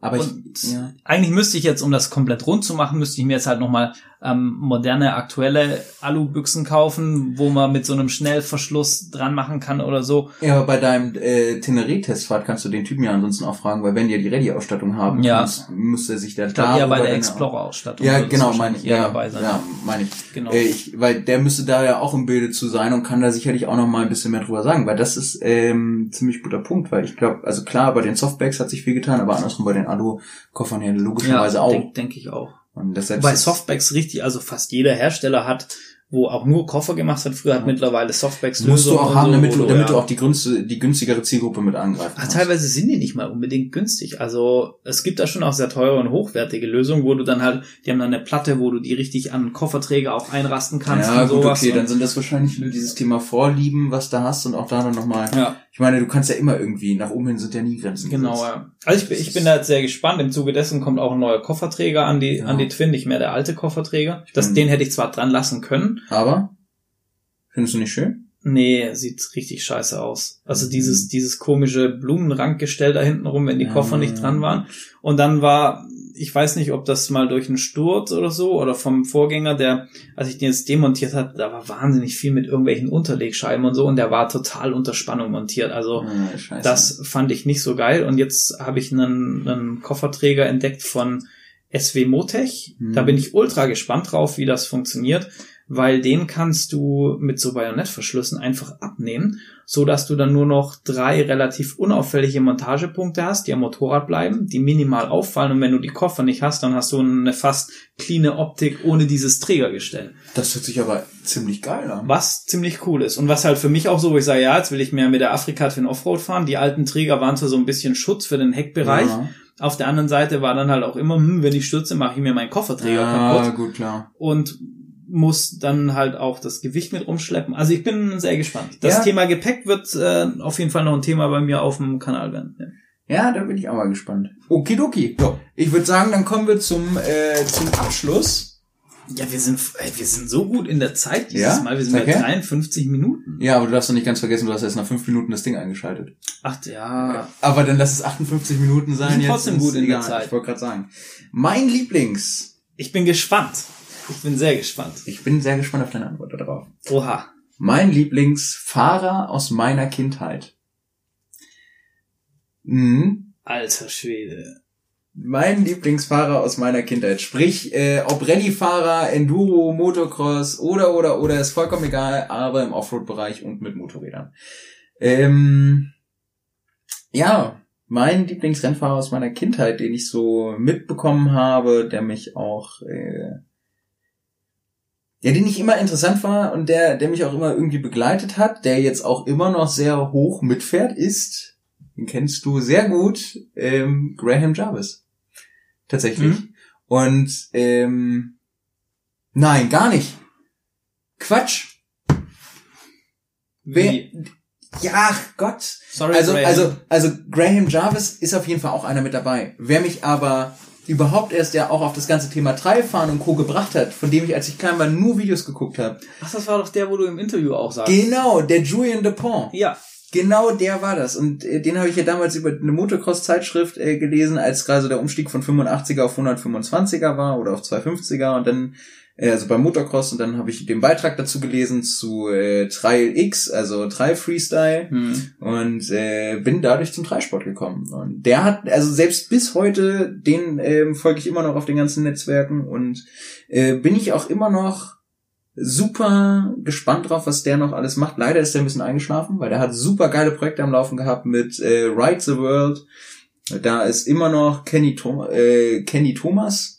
Aber ich, ja. eigentlich müsste ich jetzt, um das komplett rund zu machen, müsste ich mir jetzt halt nochmal ähm, moderne, aktuelle Alubüchsen kaufen, wo man mit so einem Schnellverschluss dran machen kann oder so. Ja, aber bei deinem äh, Teneré-Testfahrt kannst du den Typen ja ansonsten auch fragen, weil wenn die ja die Ready-Ausstattung haben, Ja. muss er sich der Ich glaube eher bei der Explorer-Ausstattung. Ja, genau, meine ich. Ja, dabei sein. ja meine ich. Genau. Äh, ich. Weil der müsste da ja auch im Bilde zu sein und kann da sicherlich auch noch mal ein bisschen mehr drüber sagen, weil das ist ähm, ziemlich guter Punkt, weil ich glaube, also klar, bei den Softbags hat sich viel getan, aber andersrum bei den Alu-Koffern ja logischerweise auch. denke denk ich auch. Und deshalb Bei ist- Softbags richtig, also fast jeder Hersteller hat, wo auch nur Koffer gemacht hat, früher hat mittlerweile Softbags musst du auch haben, so, damit du, damit du ja- auch die, günstige, die günstigere Zielgruppe mit angreifen Ah, kannst. teilweise sind die nicht mal unbedingt günstig. Also es gibt da schon auch sehr teure und hochwertige Lösungen, wo du dann halt, die haben dann eine Platte, wo du die richtig an Kofferträger auch einrasten kannst ja, und gut, sowas. okay, dann sind das wahrscheinlich nur dieses Thema Vorlieben, was du hast und auch da dann nochmal. ja, Ich meine, du kannst ja immer irgendwie, nach oben hin sind ja nie Grenzen. genau. gesetzt. Ja. Also ich, bin- ich bin da jetzt sehr gespannt. Im Zuge dessen kommt auch ein neuer Kofferträger an die, Ja. an die Twin, nicht mehr der alte Kofferträger. Das, den hätte ich zwar dran lassen können, Aber, findest du nicht schön? Nee, sieht richtig scheiße aus. Also Mhm. dieses, dieses komische Blumenrankgestell da hinten rum, wenn die Koffer Ja. nicht dran waren. Und dann war, ich weiß nicht, ob das mal durch einen Sturz oder so oder vom Vorgänger, der, als ich den jetzt demontiert hat, da war wahnsinnig viel mit irgendwelchen Unterlegscheiben und so und der war total unter Spannung montiert. Also Ah, scheiße. das fand ich nicht so geil. Und jetzt habe ich einen, einen Kofferträger entdeckt von SW Motech. Mhm. Da bin ich ultra gespannt drauf, wie das funktioniert, weil den kannst du mit so Bajonettverschlüssen einfach abnehmen, so dass du dann nur noch drei relativ unauffällige Montagepunkte hast, die am Motorrad bleiben, die minimal auffallen. Und wenn du die Koffer nicht hast, dann hast du eine fast cleane Optik ohne dieses Trägergestell. Das hört sich aber ziemlich geil an. Was ziemlich cool ist. Und was halt für mich auch so, wo ich sage, ja, jetzt will ich mehr mit der Afrika Twin Offroad fahren. Die alten Träger waren zwar so ein bisschen Schutz für den Heckbereich. Ja, Auf der anderen Seite war dann halt auch immer, hm, wenn ich stürze, mache ich mir meinen Kofferträger ja kaputt. gut, klar. Und muss dann halt auch das Gewicht mit rumschleppen. Also ich bin sehr gespannt. Das Ja. Thema Gepäck wird äh, auf jeden Fall noch ein Thema bei mir auf dem Kanal werden. Ja. Ja, da bin ich auch mal gespannt. Okidoki. So, ich würde sagen, dann kommen wir zum, äh, zum Abschluss. Ja, wir sind, ey, wir sind so gut in der Zeit dieses Ja? Mal. Wir sind bei Okay. 53 Minuten. Ja, aber du darfst doch nicht ganz vergessen, du hast erst nach fünf Minuten das Ding eingeschaltet. Ach ja. Aber dann lass es 58 Minuten sein. sind jetzt trotzdem gut in der egal. Zeit. Ich wollte gerade sagen. Mein Lieblings. Ich bin gespannt. Ich bin sehr gespannt. Ich bin sehr gespannt auf deine Antwort darauf. Oha. Mein Lieblingsfahrer aus meiner Kindheit. Mhm. Alter Schwede. Mein Lieblingsfahrer aus meiner Kindheit. Sprich, äh, ob Rallye-Fahrer, Enduro, Motocross oder, oder, oder, ist vollkommen egal, aber im Offroad-Bereich und mit Motorrädern. Ähm, ja, mein Lieblingsrennfahrer aus meiner Kindheit, den ich so mitbekommen habe, der mich auch, äh, ja, den ich immer interessant war und der, der mich auch immer irgendwie begleitet hat, der jetzt auch immer noch sehr hoch mitfährt, ist, den kennst du sehr gut, ähm, Graham Jarvis. Tatsächlich. Mhm. Und ähm, nein, gar nicht. Quatsch. Wer, Wie? ja, Gott. Sorry, Also, Graham. also, also Graham Jarvis ist auf jeden Fall auch einer mit dabei. Wer mich aber überhaupt erst ja auch auf das ganze Thema Dreifahren und Co. gebracht hat, von dem ich, als ich klein war, nur Videos geguckt habe. Ach, das war doch der, wo du im Interview auch sagst. Genau, der Julian Dupont. ja. Genau der war das. Und äh, den habe ich ja damals über eine Motocross-Zeitschrift äh, gelesen, als gerade so der Umstieg von 85er auf 125er war oder auf 250er und dann, also beim Motocross und dann habe ich den Beitrag dazu gelesen zu äh, Trail X, also Trail Freestyle Hm. und äh, bin dadurch zum Dreisport gekommen. Und der hat, also selbst bis heute, den ähm, folge ich immer noch auf den ganzen Netzwerken und äh, bin ich auch immer noch super gespannt drauf, was der noch alles macht. Leider ist er ein bisschen eingeschlafen, weil der hat super geile Projekte am Laufen gehabt mit äh, Ride the World. Da ist immer noch Kenny, Thom äh, Kenny Thomas.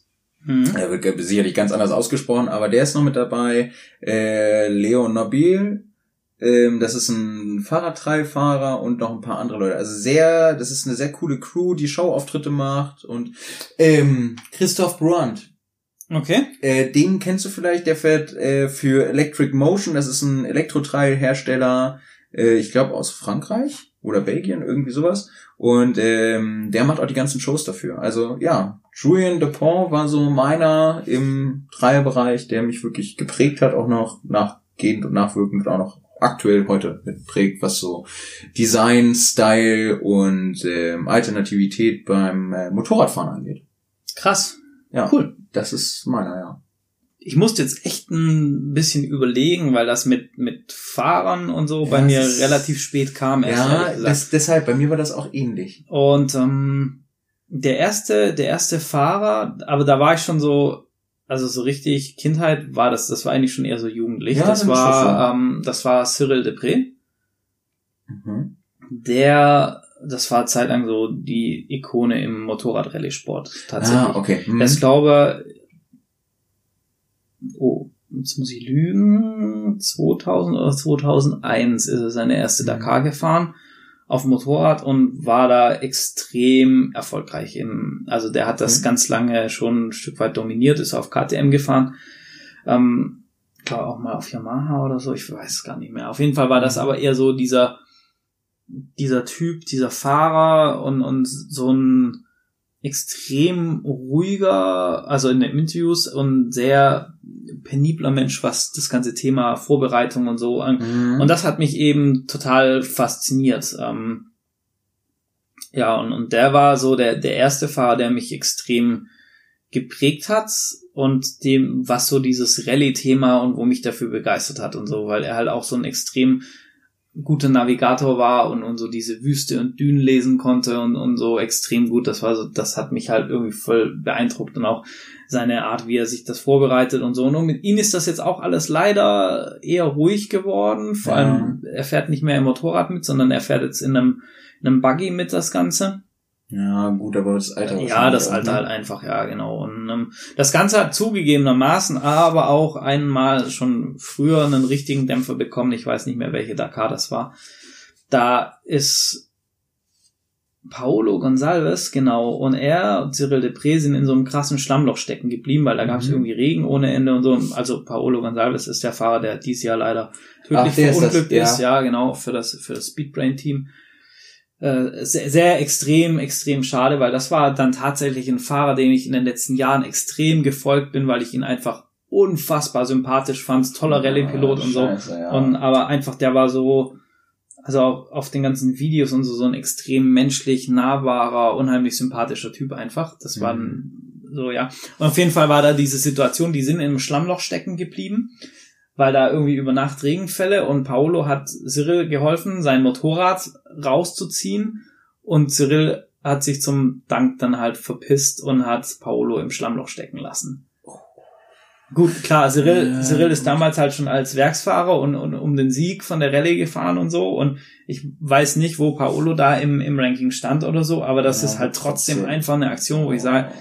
Hm. Er wird sicherlich ganz anders ausgesprochen, aber der ist noch mit dabei. Äh, Leon Nabil. Ähm, das ist ein Fahrradtreibfahrer und noch ein paar andere Leute. Also sehr, das ist eine sehr coole Crew, die Showauftritte macht und ähm, Christoph Brandt. Okay. Äh, den kennst du vielleicht, der fährt äh, für Electric Motion, das ist ein Elektrotrail-Hersteller, äh, ich glaube aus Frankreich oder Belgien, irgendwie sowas. Und ähm, der macht auch die ganzen Shows dafür. Also ja, Julian Dupont war so meiner im Trailbereich, der mich wirklich geprägt hat, auch noch nachgehend und nachwirkend auch noch aktuell heute mitprägt, was so Design, Style und ähm, Alternativität beim äh, Motorradfahren angeht. Krass. Ja, Cool. das ist meiner, ja. ich musste jetzt echt ein bisschen überlegen, weil das mit, mit Fahrern und so Ja, bei mir relativ spät kam. erst, Ja, das, deshalb, bei mir war das auch ähnlich. Und ähm, der erste, der erste Fahrer, aber da war ich schon so, also so richtig Kindheit war das, das war eigentlich schon eher so jugendlich. Ja, das war, das ähm, das war Cyril Depré. Mhm. Der, das war zeitlang so die Ikone im Motorradrallye-Sport tatsächlich. Ah, okay. Mhm. Ich glaube, oh, jetzt muss ich lügen, 2000 oder 2001 ist er seine erste Mhm. Dakar gefahren auf dem Motorrad und war da extrem erfolgreich im, also der hat das Mhm. ganz lange schon ein Stück weit dominiert, ist auf KTM gefahren, ähm, glaube auch mal auf Yamaha oder so, ich weiß es gar nicht mehr. Auf jeden Fall war das aber eher so dieser, dieser Typ, dieser Fahrer und, und so ein extrem ruhiger, also in den Interviews und sehr penibler Mensch, was das ganze Thema Vorbereitung und so an. Mhm. Und das hat mich eben total fasziniert. Ähm, ja, und, und der war so der, der erste Fahrer, der mich extrem geprägt hat und dem, was so dieses Rallye-Thema und wo mich dafür begeistert hat und so, weil er halt auch so ein extrem guter Navigator war und, und so diese Wüste und Dünen lesen konnte und, und so extrem gut. Das war so, das hat mich halt irgendwie voll beeindruckt und auch seine Art, wie er sich das vorbereitet und so. Und mit ihm ist das jetzt auch alles leider eher ruhig geworden. Vor Ja. allem, er fährt nicht mehr im Motorrad mit, sondern er fährt jetzt in einem, in einem Buggy mit das Ganze. Ja, gut, aber das Alter Ja, das Alter ne? halt einfach, ja, genau. Und ähm, das Ganze hat zugegebenermaßen aber auch einmal schon früher einen richtigen Dämpfer bekommen. Ich weiß nicht mehr, welche Dakar das war. Da ist Paolo Gonsalves, genau, und er und Cyril Depré sind in so einem krassen Schlammloch stecken geblieben, weil da gab es Mhm. irgendwie Regen ohne Ende und so. Also Paolo Gonsalves ist der Fahrer, der dieses Jahr leider tödlich Ach, der ist das, verunglückt ja. ist, ja, genau, für das, für das Speedbrain-Team äh, sehr, sehr extrem, extrem schade, weil das war dann tatsächlich ein Fahrer, dem ich in den letzten Jahren extrem gefolgt bin, weil ich ihn einfach unfassbar sympathisch fand, toller Rallye-Pilot Ah, und so. scheiße, ja. Und aber einfach, der war so, also auf, auf den ganzen Videos und so, so ein extrem menschlich, nahbarer, unheimlich sympathischer Typ einfach. Das war ein, so, ja. Und auf jeden Fall war da diese Situation, die sind im Schlammloch stecken geblieben, weil da irgendwie über Nacht Regenfälle und Paolo hat Cyril geholfen, sein Motorrad rauszuziehen und Cyril hat sich zum Dank dann halt verpisst und hat Paolo im Schlammloch stecken lassen. Gut, klar, Cyril, Ja, Cyril ist gut. damals halt schon als Werksfahrer und, und um den Sieg von der Rallye gefahren und so und ich weiß nicht, wo Paolo da im, im Ranking stand oder so, aber das Ja, ist halt trotzdem, trotzdem. einfach eine Aktion, wo ich sage,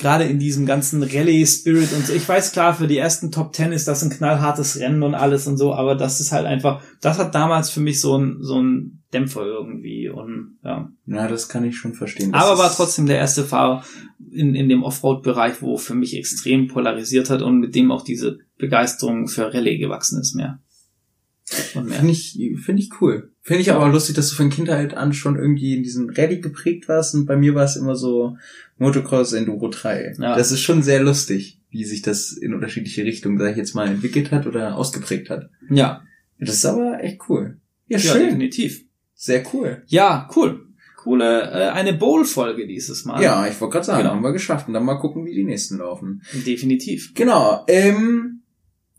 gerade in diesem ganzen Rallye-Spirit und so. Ich weiß klar, für die ersten Top Ten ist das ein knallhartes Rennen und alles und so, aber das ist halt einfach, das hat damals für mich so ein, so ein Dämpfer irgendwie und ja. Ja, das kann ich schon verstehen. Das aber war trotzdem der erste Fahrer in, in dem Offroad-Bereich, wo für mich extrem polarisiert hat und mit dem auch diese Begeisterung für Rallye gewachsen ist mehr. Finde ich, finde ich cool. Finde ich aber lustig, dass du von Kindheit an schon irgendwie in diesem Rallye geprägt warst und bei mir war es immer so Motocross Enduro 3. Ja. Das ist schon sehr lustig, wie sich das in unterschiedliche Richtungen, sag ich jetzt mal, entwickelt hat oder ausgeprägt hat. Ja, Das ist aber echt cool. Ja, ja, schön. definitiv. Sehr cool. Ja, cool. Coole, äh, eine Bowl-Folge dieses Mal. Ja, ich wollte gerade sagen, Genau. haben wir geschafft. Und dann mal gucken, wie die nächsten laufen. Definitiv. Genau. Ähm,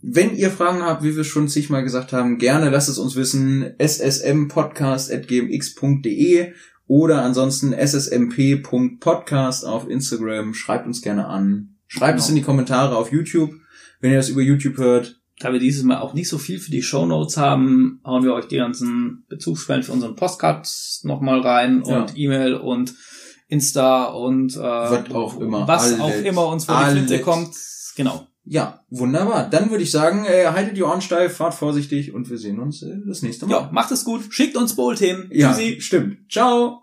wenn ihr Fragen habt, wie wir schon zigmal gesagt haben, gerne lasst es uns wissen. ssmpodcast.gmx.de oder ansonsten ssmp.podcast auf Instagram. Schreibt uns gerne an. Schreibt es Genau. in die Kommentare auf YouTube, wenn ihr das über YouTube hört. Da wir dieses Mal auch nicht so viel für die Shownotes haben, hauen wir euch die ganzen Bezugsquellen für unseren Postcards nochmal rein Ja. und E-Mail und Insta und äh, Was auch immer. Was auch immer uns vor die. Flinte kommt. Genau. Ja, wunderbar. Dann würde ich sagen, äh, haltet die Ohren steif, fahrt vorsichtig und wir sehen uns äh, das nächste Mal. Ja, macht es gut. Schickt uns Bowl-Themen. ja Tschüssi. stimmt. Ciao.